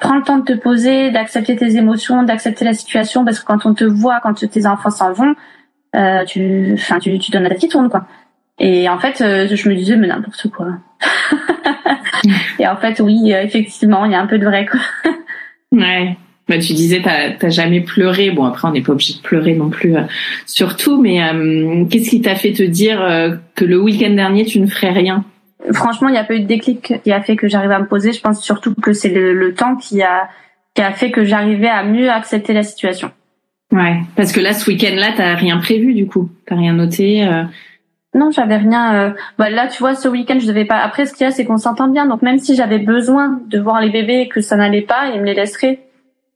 prends le temps de te poser, d'accepter tes émotions, d'accepter la situation, parce que quand on te voit, quand tes enfants s'en vont, euh, tu, enfin, tu, donnes la tête qui tourne, quoi. Et en fait, euh, je me disais, mais n'importe quoi. et en fait, oui, euh, effectivement, il y a un peu de vrai, quoi. ouais. Bah, tu disais, t'as, jamais pleuré. Bon, après, on n'est pas obligé de pleurer non plus, surtout. Mais qu'est-ce qui t'a fait te dire que le week-end dernier, tu ne ferais rien? Franchement, il n'y a pas eu de déclic qui a fait que j'arrive à me poser. Je pense surtout que c'est le, le temps qui a qui a fait que j'arrivais à mieux accepter la situation. Ouais, parce que là, ce week-end-là, t'as rien prévu du coup, t'as rien noté. Euh... Non, j'avais rien. Euh... Bah, là, tu vois, ce week-end, je devais pas. Après, ce qu'il y a, c'est qu'on s'entend bien. Donc, même si j'avais besoin de voir les bébés et que ça n'allait pas, il me les laisserait.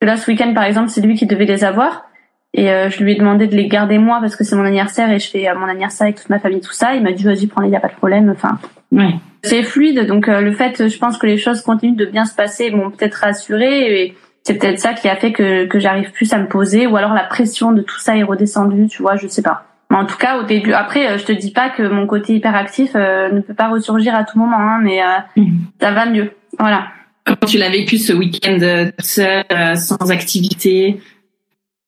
Là, ce week-end, par exemple, c'est lui qui devait les avoir. Et euh, je lui ai demandé de les garder moi parce que c'est mon anniversaire et je fais mon anniversaire avec toute ma famille, tout ça. Il m'a dit vas-y, prends-les, y a pas de problème. Enfin, ouais. c'est fluide. Donc euh, le fait, je pense que les choses continuent de bien se passer, m'ont peut-être rassuré et c'est peut-être ça qui a fait que, que j'arrive plus à me poser ou alors la pression de tout ça est redescendue, tu vois, je sais pas. Mais en tout cas, au début, après, euh, je te dis pas que mon côté hyperactif euh, ne peut pas ressurgir à tout moment, hein, mais euh, mmh. ça va mieux. Voilà. Comment tu l'as vécu ce week-end seul, sans activité?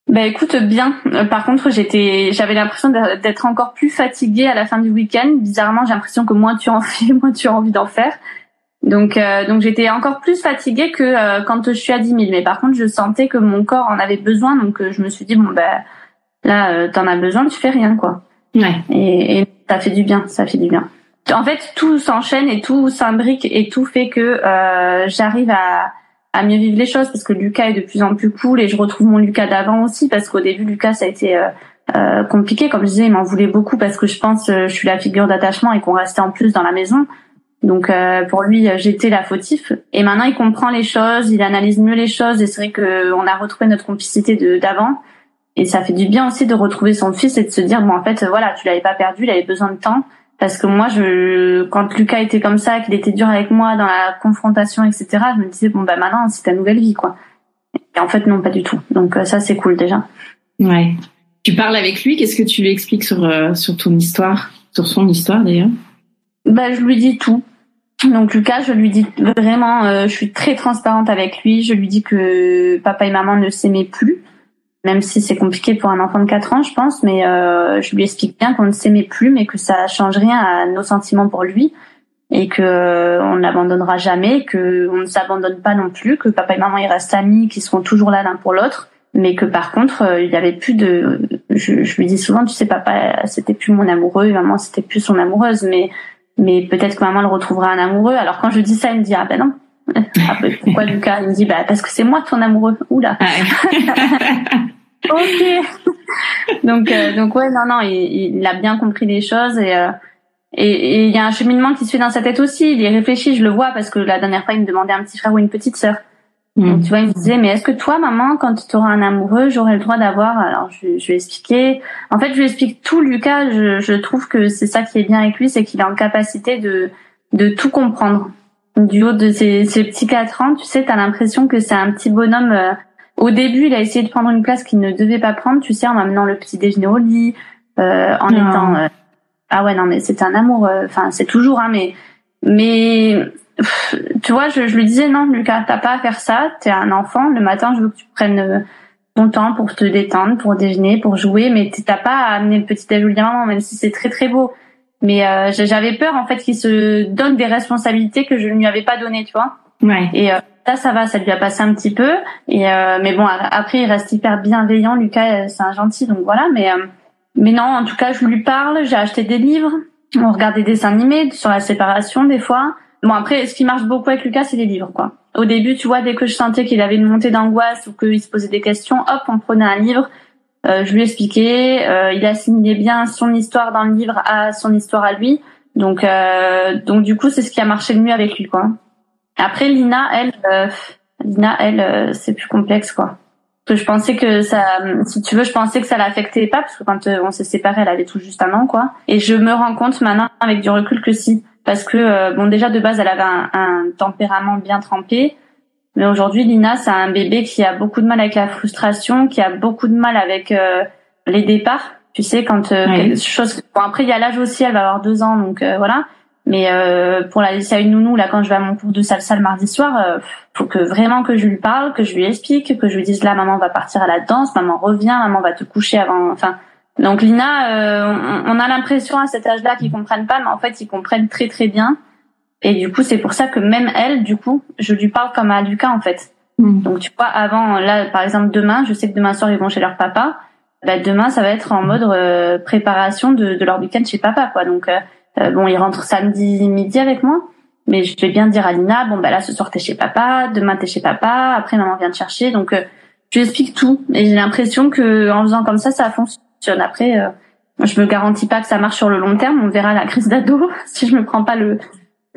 Ben écoute, bien. par contre, j'étais, j'avais l'impression d'être encore plus fatiguée à la fin du week-end. Bizarrement, j'ai l'impression que moins tu en fais, moins tu as envie d'en faire. Donc, euh, donc j'étais encore plus fatiguée que euh, quand je suis à 10 000. Mais par contre, je sentais que mon corps en avait besoin. Donc, euh, je me suis dit, bon, ben là, t'en as besoin, tu fais rien, quoi. Ouais. Et, et ça fait du bien, ça fait du bien. En fait, tout s'enchaîne et tout s'imbrique et tout fait que j'arrive à, à mieux vivre les choses parce que Lucas est de plus en plus cool et je retrouve mon Lucas d'avant aussi parce qu'au début, Lucas, ça a été... compliqué comme je disais il m'en voulait beaucoup parce que je pense je suis la figure d'attachement et qu'on restait en plus dans la maison donc euh, pour lui, j'étais la fautif. Et maintenant, il comprend les choses, il analyse mieux les choses. Et c'est vrai qu'on a retrouvé notre complicité de d'avant. Et ça fait du bien aussi de retrouver son fils et de se dire bon en fait voilà tu l'avais pas perdu, il avait besoin de temps. Parce que moi, je, quand Lucas était comme ça, qu'il était dur avec moi dans la confrontation, etc., je me disais bon bah maintenant c'est ta nouvelle vie quoi. Et en fait non pas du tout. Donc euh, ça c'est cool déjà. Ouais. Tu parles avec lui, qu'est-ce que tu lui expliques sur euh, sur ton histoire, sur son histoire d'ailleurs? Bah je lui dis tout. Donc Lucas, je lui dis vraiment, euh, je suis très transparente avec lui. Je lui dis que papa et maman ne s'aimaient plus, même si c'est compliqué pour un enfant de 4 ans, je pense. Mais euh, je lui explique bien qu'on ne s'aimait plus, mais que ça change rien à nos sentiments pour lui et que euh, on n'abandonnera jamais, que on ne s'abandonne pas non plus, que papa et maman ils restent amis, qu'ils seront toujours là l'un pour l'autre, mais que par contre il y avait plus de. Je, je lui dis souvent, tu sais, papa c'était plus mon amoureux, maman c'était plus son amoureuse, mais mais peut-être que maman le retrouvera un amoureux. Alors quand je dis ça, il me dit ah ben non. pourquoi Lucas? Il me dit bah parce que c'est moi ton amoureux. Oula. ok. donc euh, donc ouais non non il, il, a bien compris les choses et euh, et il y a un cheminement qui se fait dans sa tête aussi. Il y réfléchit, je le vois parce que la dernière fois il me demandait un petit frère ou une petite sœur. Donc, tu vois, il me disait, mais est-ce que toi, maman, quand tu auras un amoureux, j'aurai le droit d'avoir Alors, je, je lui ai expliqué. En fait, je lui explique tout, Lucas. Je, je trouve que c'est ça qui est bien avec lui, c'est qu'il est en capacité de de tout comprendre. Du haut de ses, ses petits quatre ans, tu sais, t'as l'impression que c'est un petit bonhomme. Euh, au début, il a essayé de prendre une place qu'il ne devait pas prendre, tu sais, en m'amenant le petit déjeuner au lit, euh, en étant. Euh, ah ouais, non, mais c'est un amour. Enfin, c'est toujours, hein, mais mais tu vois, je, je, lui disais non, Lucas, t'as pas à faire ça. T'es un enfant. Le matin, je veux que tu prennes euh, ton temps pour te détendre, pour déjeuner, pour jouer, mais t'as pas à amener le petit déjeuner maman, même si c'est très très beau. Mais euh, j'avais peur en fait qu'il se donne des responsabilités que je ne lui avais pas données, tu vois. Ouais. Et euh, ça, ça va, ça lui a passé un petit peu. Et euh, mais bon, après, il reste hyper bienveillant. Lucas, c'est un gentil, donc voilà. Mais mais non, en tout cas, je lui parle. J'ai acheté des livres. On regarde des dessins animés sur la séparation des fois Bon après, ce qui marche beaucoup avec Lucas, c'est les livres, quoi. Au début, tu vois, dès que je sentais qu'il avait une montée d'angoisse ou qu'il se posait des questions, hop, on prenait un livre, euh, je lui expliquais, euh, il assimilait bien son histoire dans le livre à son histoire à lui. Donc, euh, donc du coup, c'est ce qui a marché le mieux avec lui, quoi. Après, Lina, elle, euh, Lina, elle, euh, c'est plus complexe, quoi. Que je pensais que ça, si tu veux, je pensais que ça l'affectait pas, parce que quand on s'est séparés, elle avait tout juste un an, quoi. Et je me rends compte maintenant, avec du recul, que si parce que bon déjà de base elle avait un, tempérament bien trempé mais aujourd'hui Lina c'est un bébé qui a beaucoup de mal avec la frustration qui a beaucoup de mal avec euh, les départs. Tu sais quand euh, quelque chose bon après il y a l'âge aussi elle va avoir deux ans donc voilà. Mais pour la laisser à une nounou là quand je vais à mon cours de salsa le mardi soir faut que vraiment que je lui parle que je lui explique que je lui dise là maman va partir à la danse maman revient maman va te coucher avant enfin. Donc Lina, euh, on, a l'impression à cet âge-là qu'ils comprennent pas, mais en fait ils comprennent très très bien. Et du coup c'est pour ça que même elle, du coup, je lui parle comme à Lucas en fait. Hmm. Donc tu vois, avant là par exemple demain, je sais que demain soir ils vont chez leur papa. Bah, demain ça va être en mode euh, préparation de, de, leur week-end chez papa quoi. Donc euh, bon ils rentrent samedi midi avec moi. Mais je vais bien dire à Lina, bon bah là ce soir t'es chez papa, demain t'es chez papa, après maman vient te chercher, donc je lui explique tout. Et j'ai l'impression que en faisant comme ça, ça fonctionne après, euh, je me garantis pas que ça marche sur le long terme. On verra la crise d'ado si je me prends pas le,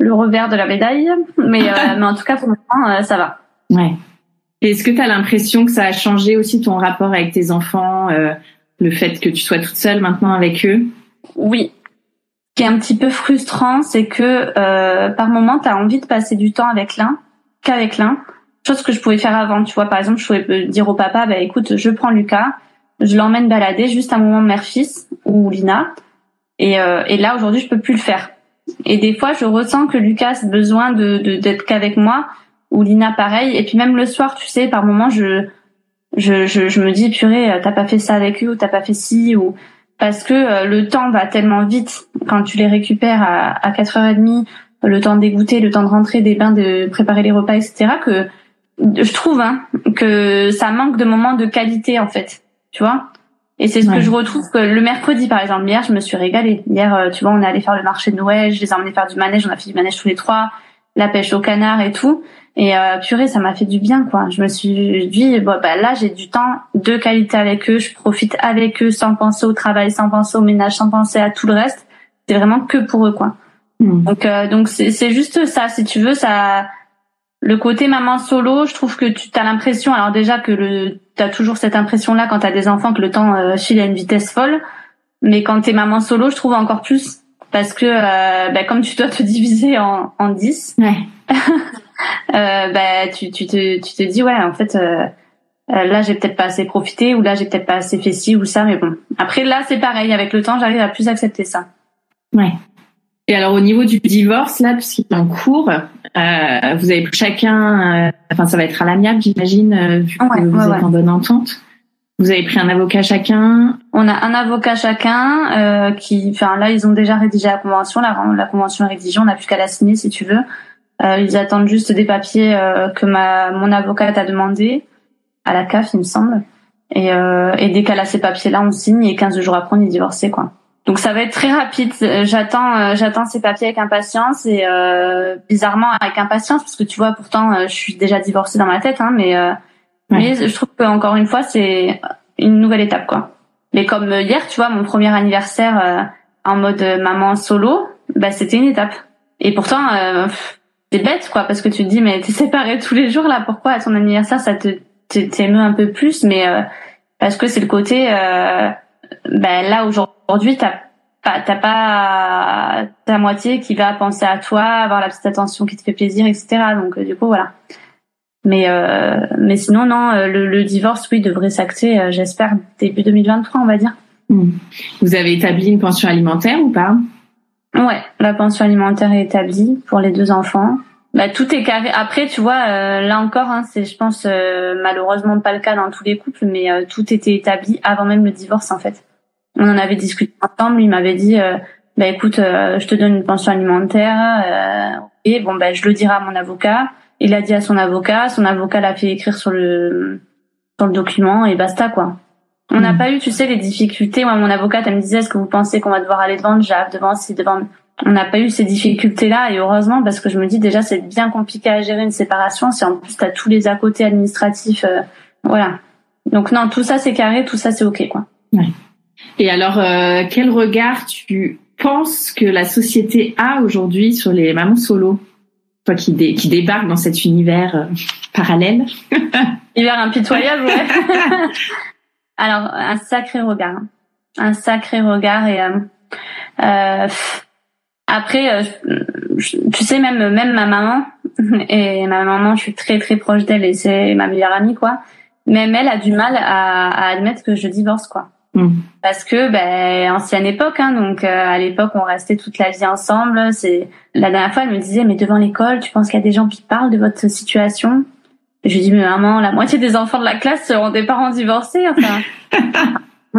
le revers de la médaille. Mais, euh, mais en tout cas, pour le moment, euh, ça va. Ouais. Est-ce que tu as l'impression que ça a changé aussi ton rapport avec tes enfants, le fait que tu sois toute seule maintenant avec eux? Oui. Ce qui est un petit peu frustrant, c'est que par moment, tu as envie de passer du temps avec l'un qu'avec l'un. Chose que je pouvais faire avant. Tu vois, par exemple, je pouvais dire au papa, bah écoute, je prends Lucas, je l'emmène balader juste un moment mère-fils ou Lina. Et, euh, et là aujourd'hui je peux plus le faire. Et des fois je ressens que Lucas a besoin de d'être qu'avec moi ou Lina pareil. Et puis même le soir tu sais par moment je je, je, je me dis purée t'as pas fait ça avec eux ou t'as pas fait ci ou parce que euh, le temps va tellement vite quand tu les récupères à, à 4h30 le temps d'égoûter, le temps de rentrer des bains, de préparer les repas, etc. que je trouve hein, que ça manque de moments de qualité en fait tu vois? Et c'est ce que je retrouve que le mercredi, par exemple, hier, je me suis régalée. Hier, euh, tu vois, on est allé faire le marché de Noël, je les ai emmenés faire du manège, on a fait du manège tous les trois, la pêche au canard et tout. Et euh, purée, ça m'a fait du bien, quoi. Je me suis dit, bon, bah là, j'ai du temps de qualité avec eux, je profite avec eux sans penser au travail, sans penser au ménage, sans penser à tout le reste. C'est vraiment que pour eux, quoi. Hmm. Donc, euh, donc c'est juste ça. Si tu veux, ça, le côté maman solo, je trouve que tu as l'impression, alors déjà que le, as toujours cette impression-là quand tu as des enfants que le temps euh, file à une vitesse folle, mais quand t'es maman solo, je trouve encore plus parce que euh, bah, comme tu dois te diviser en, en 10, ouais. euh, bah, tu, tu, te, tu te dis ouais en fait euh, euh, là j'ai peut-être pas assez profité ou là j'ai peut-être pas assez fait ci ou ça, mais bon. Après là c'est pareil, avec le temps j'arrive à plus accepter ça. Ouais. Et alors au niveau du divorce, là, puisqu'il est en cours, euh, vous avez chacun, euh, enfin ça va être à l'amiable, j'imagine, euh, vu que vous êtes en bonne entente. Vous avez pris un avocat chacun. On a un avocat chacun euh, qui, enfin là, ils ont déjà rédigé la convention. La, la convention est rédigée, on n'a plus qu'à la signer si tu veux. ils attendent juste des papiers que ma mon avocate a demandé à la CAF, il me semble. Et, et dès qu'elle a ces papiers-là, on signe et 15 jours après, on est divorcé, quoi. Donc ça va être très rapide. J'attends, euh, j'attends ces papiers avec impatience et euh, bizarrement avec impatience parce que tu vois, pourtant, euh, je suis déjà divorcée dans ma tête, hein, mais mais je trouve que encore une fois, c'est une nouvelle étape, quoi. Mais comme hier, tu vois, mon premier anniversaire en mode maman solo, bah c'était une étape. Et pourtant, c'est bête, quoi, parce que tu te dis, mais t'es séparée tous les jours là, pourquoi à ton anniversaire ça te t'émeut un peu plus, mais parce que c'est le côté, ben là aujourd'hui t'as pas, t'as pas ta moitié qui va penser à toi, avoir la petite attention qui te fait plaisir, etc. Donc euh, du coup voilà. Mais euh, mais sinon non, euh, le, divorce oui devrait s'acter, j'espère début 2023 on va dire. Hmm. Vous avez établi une pension alimentaire ou pas? Ouais, la pension alimentaire est établie pour les deux enfants. Bah, tout est carré. Après, tu vois, là encore, hein, c'est, je pense, malheureusement pas le cas dans tous les couples, mais tout était établi avant même le divorce, en fait on en avait discuté ensemble. Il m'avait dit, euh, bah écoute, euh, je te donne une pension alimentaire. et euh, bon, bah je le dirai à mon avocat. Il a dit à son avocat. Son avocat l'a fait écrire sur le sur le document et basta quoi. On n'a hmm. pas eu, tu sais, les difficultés. Moi, mon avocate, elle me disait, est-ce que vous pensez qu'on va devoir aller devant le JAF, devant ci, devant on n'a pas eu ces difficultés-là et heureusement parce que je me dis déjà c'est bien compliqué à gérer une séparation si en plus t'as tous les à côté administratifs, euh, voilà. Donc non, tout ça c'est carré, tout ça c'est ok quoi. Ouais. Et alors, euh, quel regard tu penses que la société a aujourd'hui sur les mamans solo? Toi qui, dé qui débarques dans cet univers euh, parallèle. Univers impitoyable, ouais. alors, un sacré regard. Un sacré regard et... Euh, euh après, tu sais, même même ma maman, et ma maman, je suis très très proche d'elle et c'est ma meilleure amie, quoi. Même elle a du mal à, à admettre que je divorce, quoi. Mm. Parce que ben ancienne époque, hein, donc euh, à l'époque on restait toute la vie ensemble. C'est la dernière fois elle me disait mais devant l'école tu penses qu'il y a des gens qui parlent de votre situation? Je lui dis mais maman la moitié des enfants de la classe seront des parents divorcés. Enfin,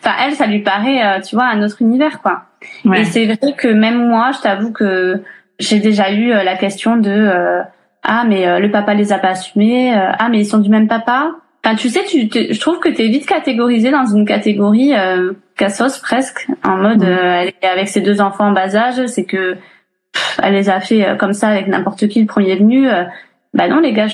enfin elle ça lui paraît euh, tu vois un autre univers quoi. Et c'est vrai que même moi je t'avoue que j'ai déjà eu euh, la question de ah mais le papa les a pas assumés ah mais ils sont du même papa Enfin, tu sais, tu, je trouve que tu es vite catégorisé dans une catégorie euh, cassos presque, en mode euh, elle est avec ses deux enfants en bas âge, c'est que elle les a fait euh, comme ça avec n'importe qui le premier venu. Euh. bah non les gars,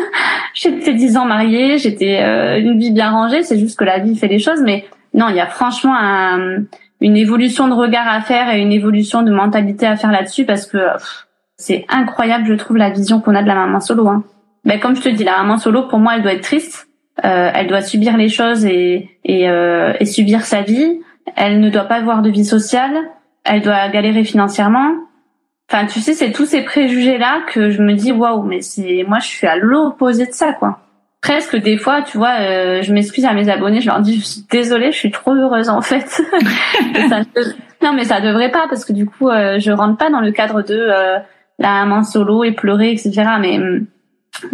j'étais dix ans mariée, j'étais une vie bien rangée, c'est juste que la vie fait les choses, mais non, il y a franchement un, une évolution de regard à faire et une évolution de mentalité à faire là-dessus parce que c'est incroyable, je trouve, la vision qu'on a de la maman solo. Hein. Ben, comme je te dis, la maman solo, pour moi, elle doit être triste. Euh, elle doit subir les choses et, et, euh, et, subir sa vie. Elle ne doit pas avoir de vie sociale. Elle doit galérer financièrement. Enfin, tu sais, c'est tous ces préjugés-là que je me dis, waouh, mais c'est moi, je suis à l'opposé de ça, quoi. Presque des fois, tu vois, euh, je m'excuse à mes abonnés, je leur dis, je suis désolée, je suis trop heureuse en fait. ça, non, mais ça devrait pas parce que du coup, euh, je rentre pas dans le cadre de euh, la maman solo et pleurer, etc. Mais hum,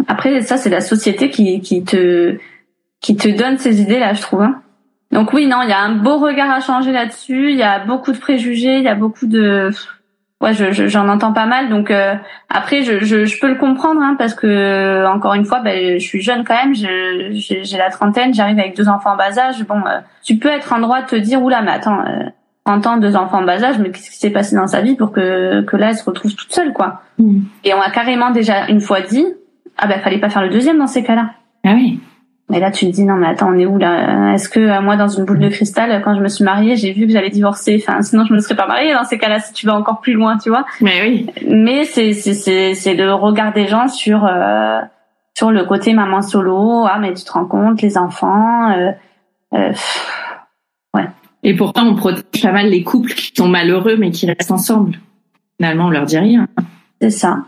après, ça, c'est la société qui, qui te qui te donne ces idées-là, je trouve. Hein. Donc oui, non, il y a un beau regard à changer là-dessus. Il y a beaucoup de préjugés, il y a beaucoup de ouais, j'en je, j'en entends pas mal. Donc euh, après, je, je, je, peux le comprendre hein, parce que encore une fois, ben, je suis jeune quand même. J'ai la trentaine, j'arrive avec deux enfants en bas âge. Bon, euh, tu peux être en droit de te dire oula, mais attends, euh, en temps deux enfants en bas âge, mais qu'est-ce qui s'est passé dans sa vie pour que que là elle se retrouve toute seule, quoi? Mm. Et on a carrément déjà une fois dit, ah ben fallait pas faire le deuxième dans ces cas-là. Ah oui. Mais là, tu te dis non, mais attends, on est où là? Est-ce que euh, moi, dans une boule de cristal, quand je me suis mariée, j'ai vu que j'allais divorcer? Enfin, sinon, je me serais pas mariée. Dans ces cas-là, si tu vas encore plus loin, tu vois? Mais oui. Mais c'est c'est c'est c'est le regard des gens sur euh, sur le côté maman solo. Ah, mais tu te rends compte, les enfants. Euh, euh, ouais. Et pourtant, on protège pas mal les couples qui sont malheureux mais qui restent ensemble. Finalement, on leur dit rien. C'est ça.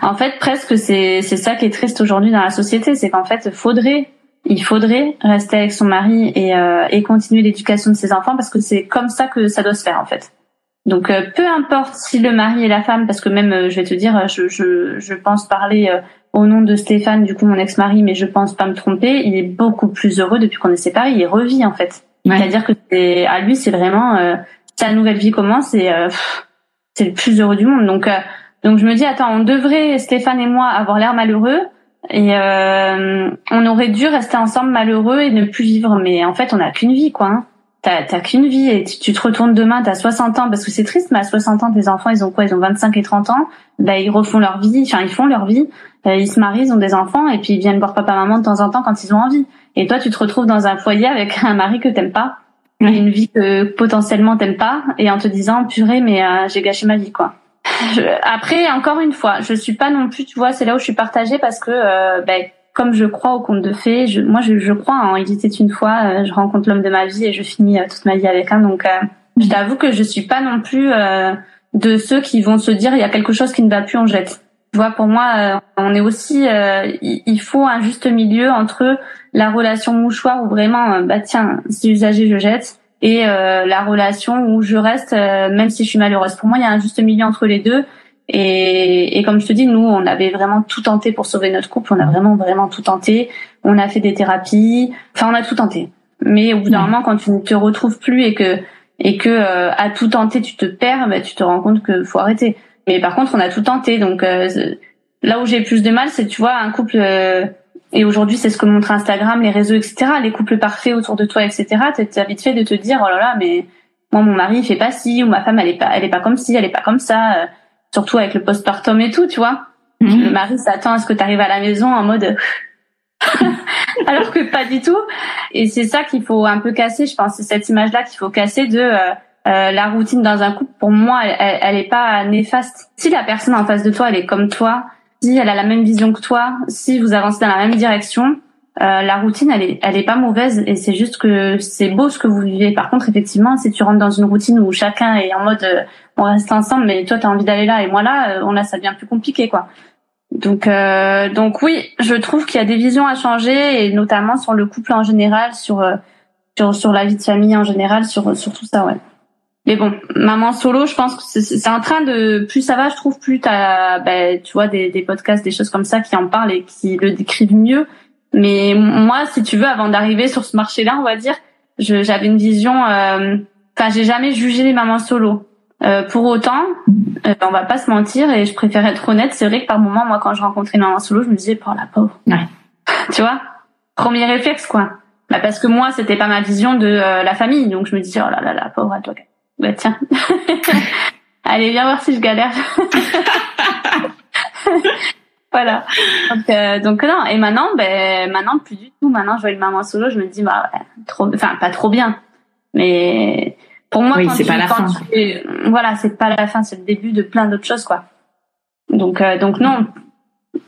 En fait, presque, c'est c'est ça qui est triste aujourd'hui dans la société, c'est qu'en fait, faudrait il faudrait rester avec son mari et, euh, et continuer l'éducation de ses enfants parce que c'est comme ça que ça doit se faire en fait. Donc euh, peu importe si le mari et la femme, parce que même euh, je vais te dire, je, je, je pense parler au nom de Stéphane, du coup mon ex-mari, mais je pense pas me tromper, il est beaucoup plus heureux depuis qu'on est séparés, il revit en fait. C'est-à-dire que c'est à lui c'est vraiment sa nouvelle vie commence et c'est le plus heureux du monde. Donc donc je me dis attends, on devrait Stéphane et moi avoir l'air malheureux et euh, on aurait dû rester ensemble malheureux et ne plus vivre. Mais en fait, on n'a qu'une vie, quoi. Hein. T'as, t'as qu'une vie et tu, te retournes demain, t'as 60 ans, parce que c'est triste, mais à 60 ans, tes enfants, ils ont quoi? Ils ont 25 et 30 ans. Bah, ils refont leur vie, enfin, ils font leur vie. Euh, ils se marient, ils ont des enfants, et puis ils viennent voir papa-maman de temps en temps quand ils ont envie. Et toi, tu te retrouves dans un foyer avec un mari que t'aimes pas, une vie que potentiellement t'aimes pas, et en te disant, purée, mais euh, j'ai gâché ma vie, quoi après, encore une fois, je suis pas non plus, tu vois, c'est là où je suis partagée parce que, euh, ben, comme je crois au conte de fées, je, moi, je, je crois en Il était une fois, euh, je rencontre l'homme de ma vie et je finis euh, toute ma vie avec un. Donc, je t'avoue que je suis pas non plus de ceux qui vont se dire il y a quelque chose qui ne va plus, on jette. Tu vois, pour moi, on est aussi, il faut un juste milieu entre la relation mouchoir où vraiment, bah tiens, c'est usagé, je jette, et euh, la relation où je reste euh, même si je suis malheureuse. Pour moi, il y a un juste milieu entre les deux. Et, et, comme je te dis, nous, on avait vraiment tout tenté pour sauver notre couple. On a vraiment, vraiment tout tenté. On a fait des thérapies. Enfin, on a tout tenté. Mais au bout d'un moment, quand tu ne te retrouves plus et que et que euh, à tout tenter, tu te perds, bah, tu te rends compte que faut arrêter. Mais par contre, on a tout tenté. Donc là où j'ai plus de mal, c'est tu vois un couple et aujourd'hui, c'est ce que montre Instagram, les réseaux, etc. Les couples parfaits autour de toi, etc. T'as vite fait de te dire, oh là là, mais moi mon mari il fait pas ci ou ma femme elle est pas elle est pas comme ci elle est pas comme ça surtout avec le postpartum et tout tu vois mhm. le mari s'attend à ce que tu arrives à la maison en mode alors que pas du tout et c'est ça qu'il faut un peu casser je pense c'est cette image là qu'il faut casser de la routine dans un couple pour moi elle, elle est pas néfaste si la personne en face de toi elle est comme toi si elle a la même vision que toi si vous avancez dans la même direction euh, la routine, elle est, elle est pas mauvaise et c'est juste que c'est beau ce que vous vivez. Par contre, effectivement, si tu rentres dans une routine où chacun est en mode euh, on reste ensemble, mais toi t'as envie d'aller là et moi là, euh, on là ça devient plus compliqué quoi. Donc donc oui, je trouve qu'il y a des visions à changer et notamment sur le couple en général, sur sur sur la vie de famille en général, sur sur tout ça ouais. Mais bon, maman solo, je pense que c'est en train de plus ça va, je trouve plus t'as ben, tu vois des, des podcasts, des choses comme ça qui en parlent et qui le décrivent mieux mais moi, si tu veux, avant d'arriver sur ce marché-là, on va dire, j'avais une vision. Euh, enfin, j'ai jamais jugé les mamans solo. Euh, pour autant, euh, on va pas se mentir et je préfère être honnête. C'est vrai que par moment, moi, quand je rencontrais une maman solo, je me disais, oh la pauvre. Ouais. tu vois, premier réflexe quoi. Bah parce que moi, c'était pas ma vision de la famille, donc je me disais, oh là là, la pauvre, elle doit. Bah tiens, allez viens voir si je galère. voilà. Donc, euh, donc non. Et maintenant, ben maintenant plus du tout. Maintenant, je vois une maman solo, je me dis bah trop, enfin pas trop bien, mais pour moi, oui, c'est pas la fin. voilà, c'est pas la fin, c'est le début de plein d'autres choses, quoi. Donc euh, donc non.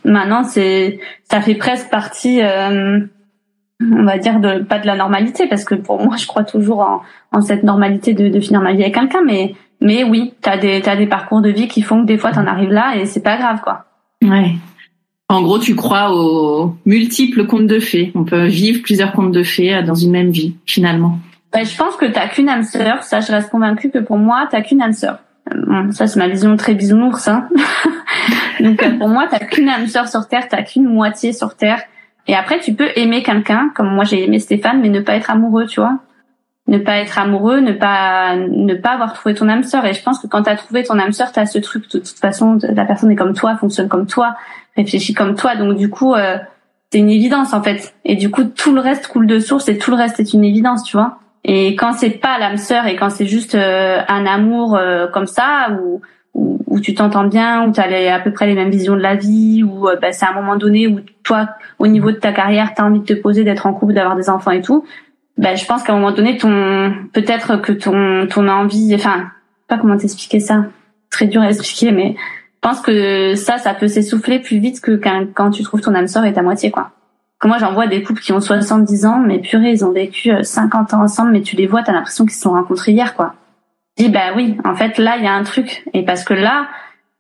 Maintenant, c'est ça fait presque partie. Euh, on va dire de pas de la normalité parce que pour moi je crois toujours en, en cette normalité de, de finir ma vie avec quelqu'un mais mais oui t'as des t'as des parcours de vie qui font que des fois t'en arrives là et c'est pas grave quoi ouais en gros, tu crois aux multiples contes de fées. On peut vivre plusieurs contes de fées dans une même vie, finalement. Bah, je pense que t'as qu'une âme sœur. Ça, je reste convaincue que pour moi, t'as qu'une âme sœur. Bon, ça, c'est ma vision très bisounours. Hein. Donc, euh, pour moi, t'as qu'une âme sœur sur Terre, t'as qu'une moitié sur Terre. Et après, tu peux aimer quelqu'un, comme moi j'ai aimé Stéphane, mais ne pas être amoureux, tu vois. Ne pas être amoureux, ne pas ne pas avoir trouvé ton âme sœur. Et je pense que quand t'as trouvé ton âme sœur, t'as ce truc. De toute façon, la personne est comme toi, fonctionne comme toi réfléchis comme toi. Donc du coup, euh, c'est une évidence en fait. Et du coup, tout le reste coule de source et tout le reste est une évidence, tu vois. Et quand c'est pas l'âme sœur et quand c'est juste euh, un amour euh, comme ça, où, tu t'entends bien, où tu as à peu près les mêmes visions de la vie, où bah, c'est un moment donné où toi, au niveau de ta carrière, tu as envie de te poser, d'être en couple, d'avoir des enfants et tout, bah, je pense qu'à un moment donné, ton peut-être que ton ton envie, enfin, pas comment t'expliquer ça, très dur à expliquer, mais je pense que ça, ça peut s'essouffler plus vite que quand, tu trouves ton âme sœur et ta moitié, quoi. Moi, j'en vois des couples qui ont 70 ans, mais purée, ils ont vécu 50 euh, ans ensemble, mais tu les vois, t'as l'impression qu'ils se sont rencontrés hier, quoi. Je dis, bah oui, en fait, là, il y a un truc. Et parce que là,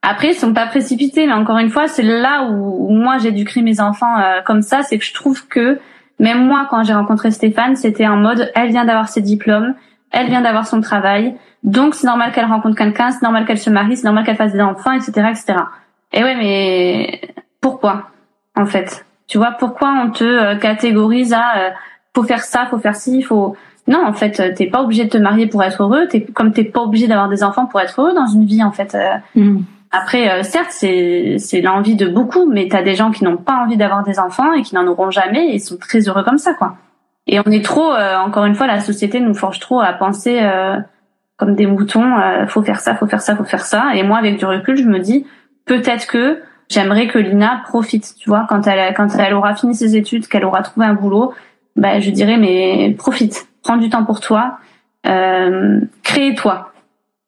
après, ils sont pas précipités, mais encore une fois, c'est là où, moi, j'ai mes enfants euh, comme ça, c'est que je trouve que, même moi, quand j'ai rencontré Stéphane, c'était en mode, elle vient d'avoir ses diplômes, elle vient d'avoir son travail, donc c'est normal qu'elle rencontre quelqu'un, c'est normal qu'elle se marie, c'est normal qu'elle fasse des enfants, etc., etc. Et ouais, mais pourquoi en fait? Tu vois, pourquoi on te euh, catégorise à euh, faut faire ça, faut faire ci, faut non, en fait, t'es pas obligé de te marier pour être heureux. T'es comme t'es pas obligé d'avoir des enfants pour être heureux dans une vie, en fait. Euh. Mm. Après, certes, c'est c'est l'envie de beaucoup, mais t'as des gens qui n'ont pas envie d'avoir des enfants et qui n'en auront jamais et ils sont très heureux comme ça, quoi. Et on est trop, encore une fois, la société nous forge trop à penser comme des moutons, euh, faut faire ça, faut faire ça, faut faire ça. Et moi, avec du recul, je me dis peut-être que j'aimerais que Lina profite, tu vois, quand elle quand elle aura fini ses études, qu'elle aura trouvé un boulot, bah je dirais mais profite, prends du temps pour toi, euh, crée-toi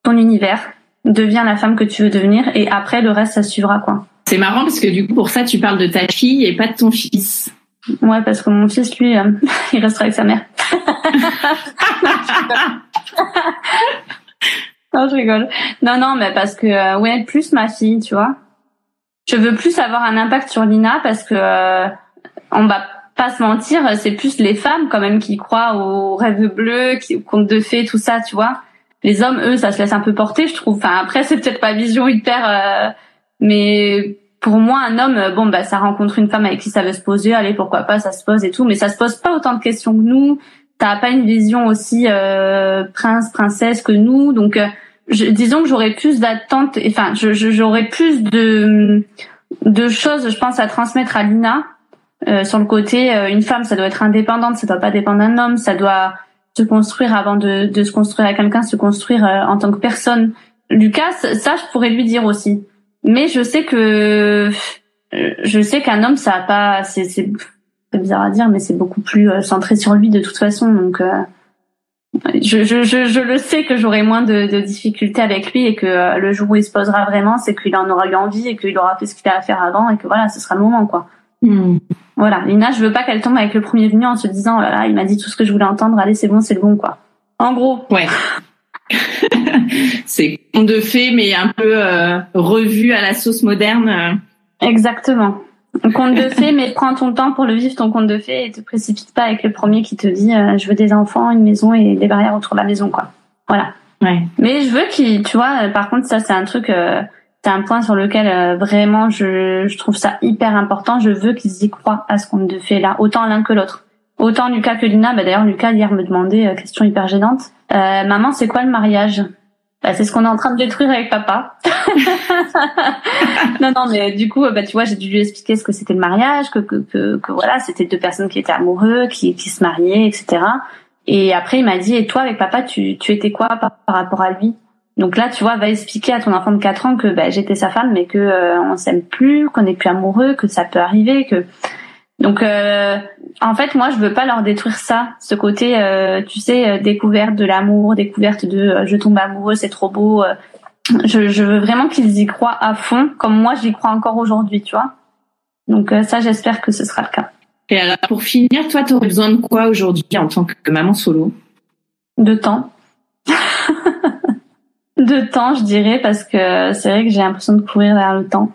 ton univers, deviens la femme que tu veux devenir et après le reste ça suivra quoi. C'est marrant parce que du coup pour ça tu parles de ta fille et pas de ton fils. Ouais parce que mon fils lui euh, il restera avec sa mère. non, je rigole. Non, non, mais parce que euh, ouais, plus ma fille, tu vois. Je veux plus avoir un impact sur Lina parce que euh, on va pas se mentir, c'est plus les femmes quand même qui croient aux rêves bleus, qui, aux contes de fées, tout ça, tu vois. Les hommes, eux, ça se laisse un peu porter, je trouve. Enfin, après, c'est peut-être pas vision hyper, euh, mais pour moi, un homme, bon, bah, ça rencontre une femme avec qui ça veut se poser, allez, pourquoi pas, ça se pose et tout, mais ça se pose pas autant de questions que nous t'as pas une vision aussi euh, prince princesse que nous donc euh, je, disons que j'aurais plus d'attentes enfin j'aurais plus de de choses je pense à transmettre à Lina euh, sur le côté une femme ça doit être indépendante ça doit pas dépendre d'un homme ça doit se construire avant de, de se construire avec quelqu'un, se construire euh, en tant que personne. Lucas, ça, je pourrais lui dire aussi. Mais je sais que je sais qu'un homme, ça a pas, c'est c'est bizarre à dire, mais c'est beaucoup plus centré sur lui de toute façon. Donc je, je, je, je, le sais que j'aurai moins de, de, difficultés avec lui et que euh, le jour où il se posera vraiment, c'est qu'il en aura eu envie et qu'il aura fait ce qu'il a à faire avant et que voilà, ce sera le moment quoi. Hmm. Voilà, Lina, je veux pas qu'elle tombe avec le premier venu en se disant oh là là, il m'a dit tout ce que je voulais entendre, allez c'est bon, c'est le bon quoi. En gros. Ouais. c'est conte de fées mais un peu euh, revu à la sauce moderne. Exactement. Un conte de fées, mais prends ton temps pour le vivre ton conte de fées et te précipite pas avec le premier qui te dit euh, je veux des enfants, une maison et des barrières autour de la maison quoi. Voilà. Ouais. Mais je veux qu'il, tu vois, euh, par contre ça c'est un truc, euh, c'est un point sur lequel vraiment je, je trouve ça hyper important. Je veux qu'ils y croient à ce de fées là, autant l'un que l'autre. Autant Lucas que Lina. Bah d'ailleurs Lucas hier me demandait question hyper gênante. maman c'est quoi le mariage? Bah, c'est ce qu'on est en train de détruire avec papa. non, non, mais du coup, bah, tu vois, j'ai dû lui expliquer ce que c'était le mariage, que, que, que, que voilà, c'était deux personnes qui étaient amoureux, qui, qui se mariaient, etc. Et après, il m'a dit, et toi, avec papa, tu, tu étais quoi par, rapport à lui? Donc là, tu vois, va expliquer à ton enfant de 4 ans que bah, j'étais sa femme, mais que euh, on s'aime plus, qu'on n'est plus amoureux, que ça peut arriver, que donc, euh, en fait, moi, je veux pas leur détruire ça, ce côté, euh, tu sais, euh, découverte de l'amour, découverte de je tombe amoureux, c'est trop beau. Je, je, veux vraiment qu'ils y croient à fond, comme moi, j'y crois encore aujourd'hui, tu vois. Donc ça, j'espère que ce sera le cas. Et alors, pour finir, toi, tu aurais besoin de quoi aujourd'hui en tant que maman solo? De temps. De temps, je dirais, parce que c'est vrai que j'ai l'impression de courir vers le temps.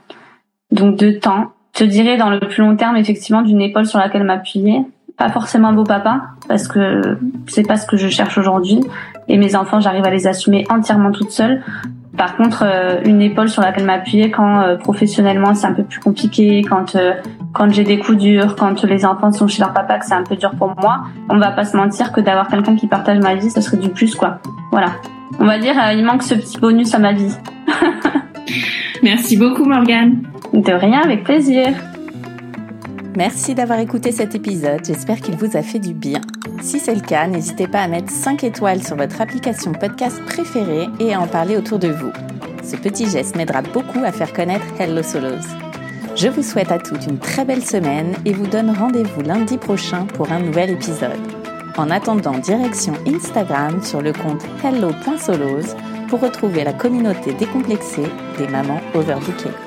Donc de temps je dirais dans le plus long terme effectivement d'une épaule sur laquelle m'appuyer. Pas forcément un beau papa parce que c'est pas ce que je cherche aujourd'hui et mes enfants j'arrive à les assumer entièrement toute seule. Par contre, euh, une épaule sur laquelle m'appuyer quand euh, professionnellement c'est un peu plus compliqué, quand euh, quand j'ai des coups durs, quand les enfants sont chez leur papa que c'est un peu dur pour moi, on va pas se mentir que d'avoir quelqu'un qui partage ma vie, ça serait du plus quoi. Voilà. On va dire il manque ce petit bonus à ma vie. Merci beaucoup Morgane. De rien, avec plaisir. Merci d'avoir écouté cet épisode, j'espère qu'il vous a fait du bien. Si c'est le cas, n'hésitez pas à mettre 5 étoiles sur votre application podcast préférée et à en parler autour de vous. Ce petit geste m'aidera beaucoup à faire connaître Hello Solos. Je vous souhaite à toutes une très belle semaine et vous donne rendez-vous lundi prochain pour un nouvel épisode. En attendant, direction Instagram sur le compte hello.solos pour retrouver la communauté décomplexée des mamans overbookées.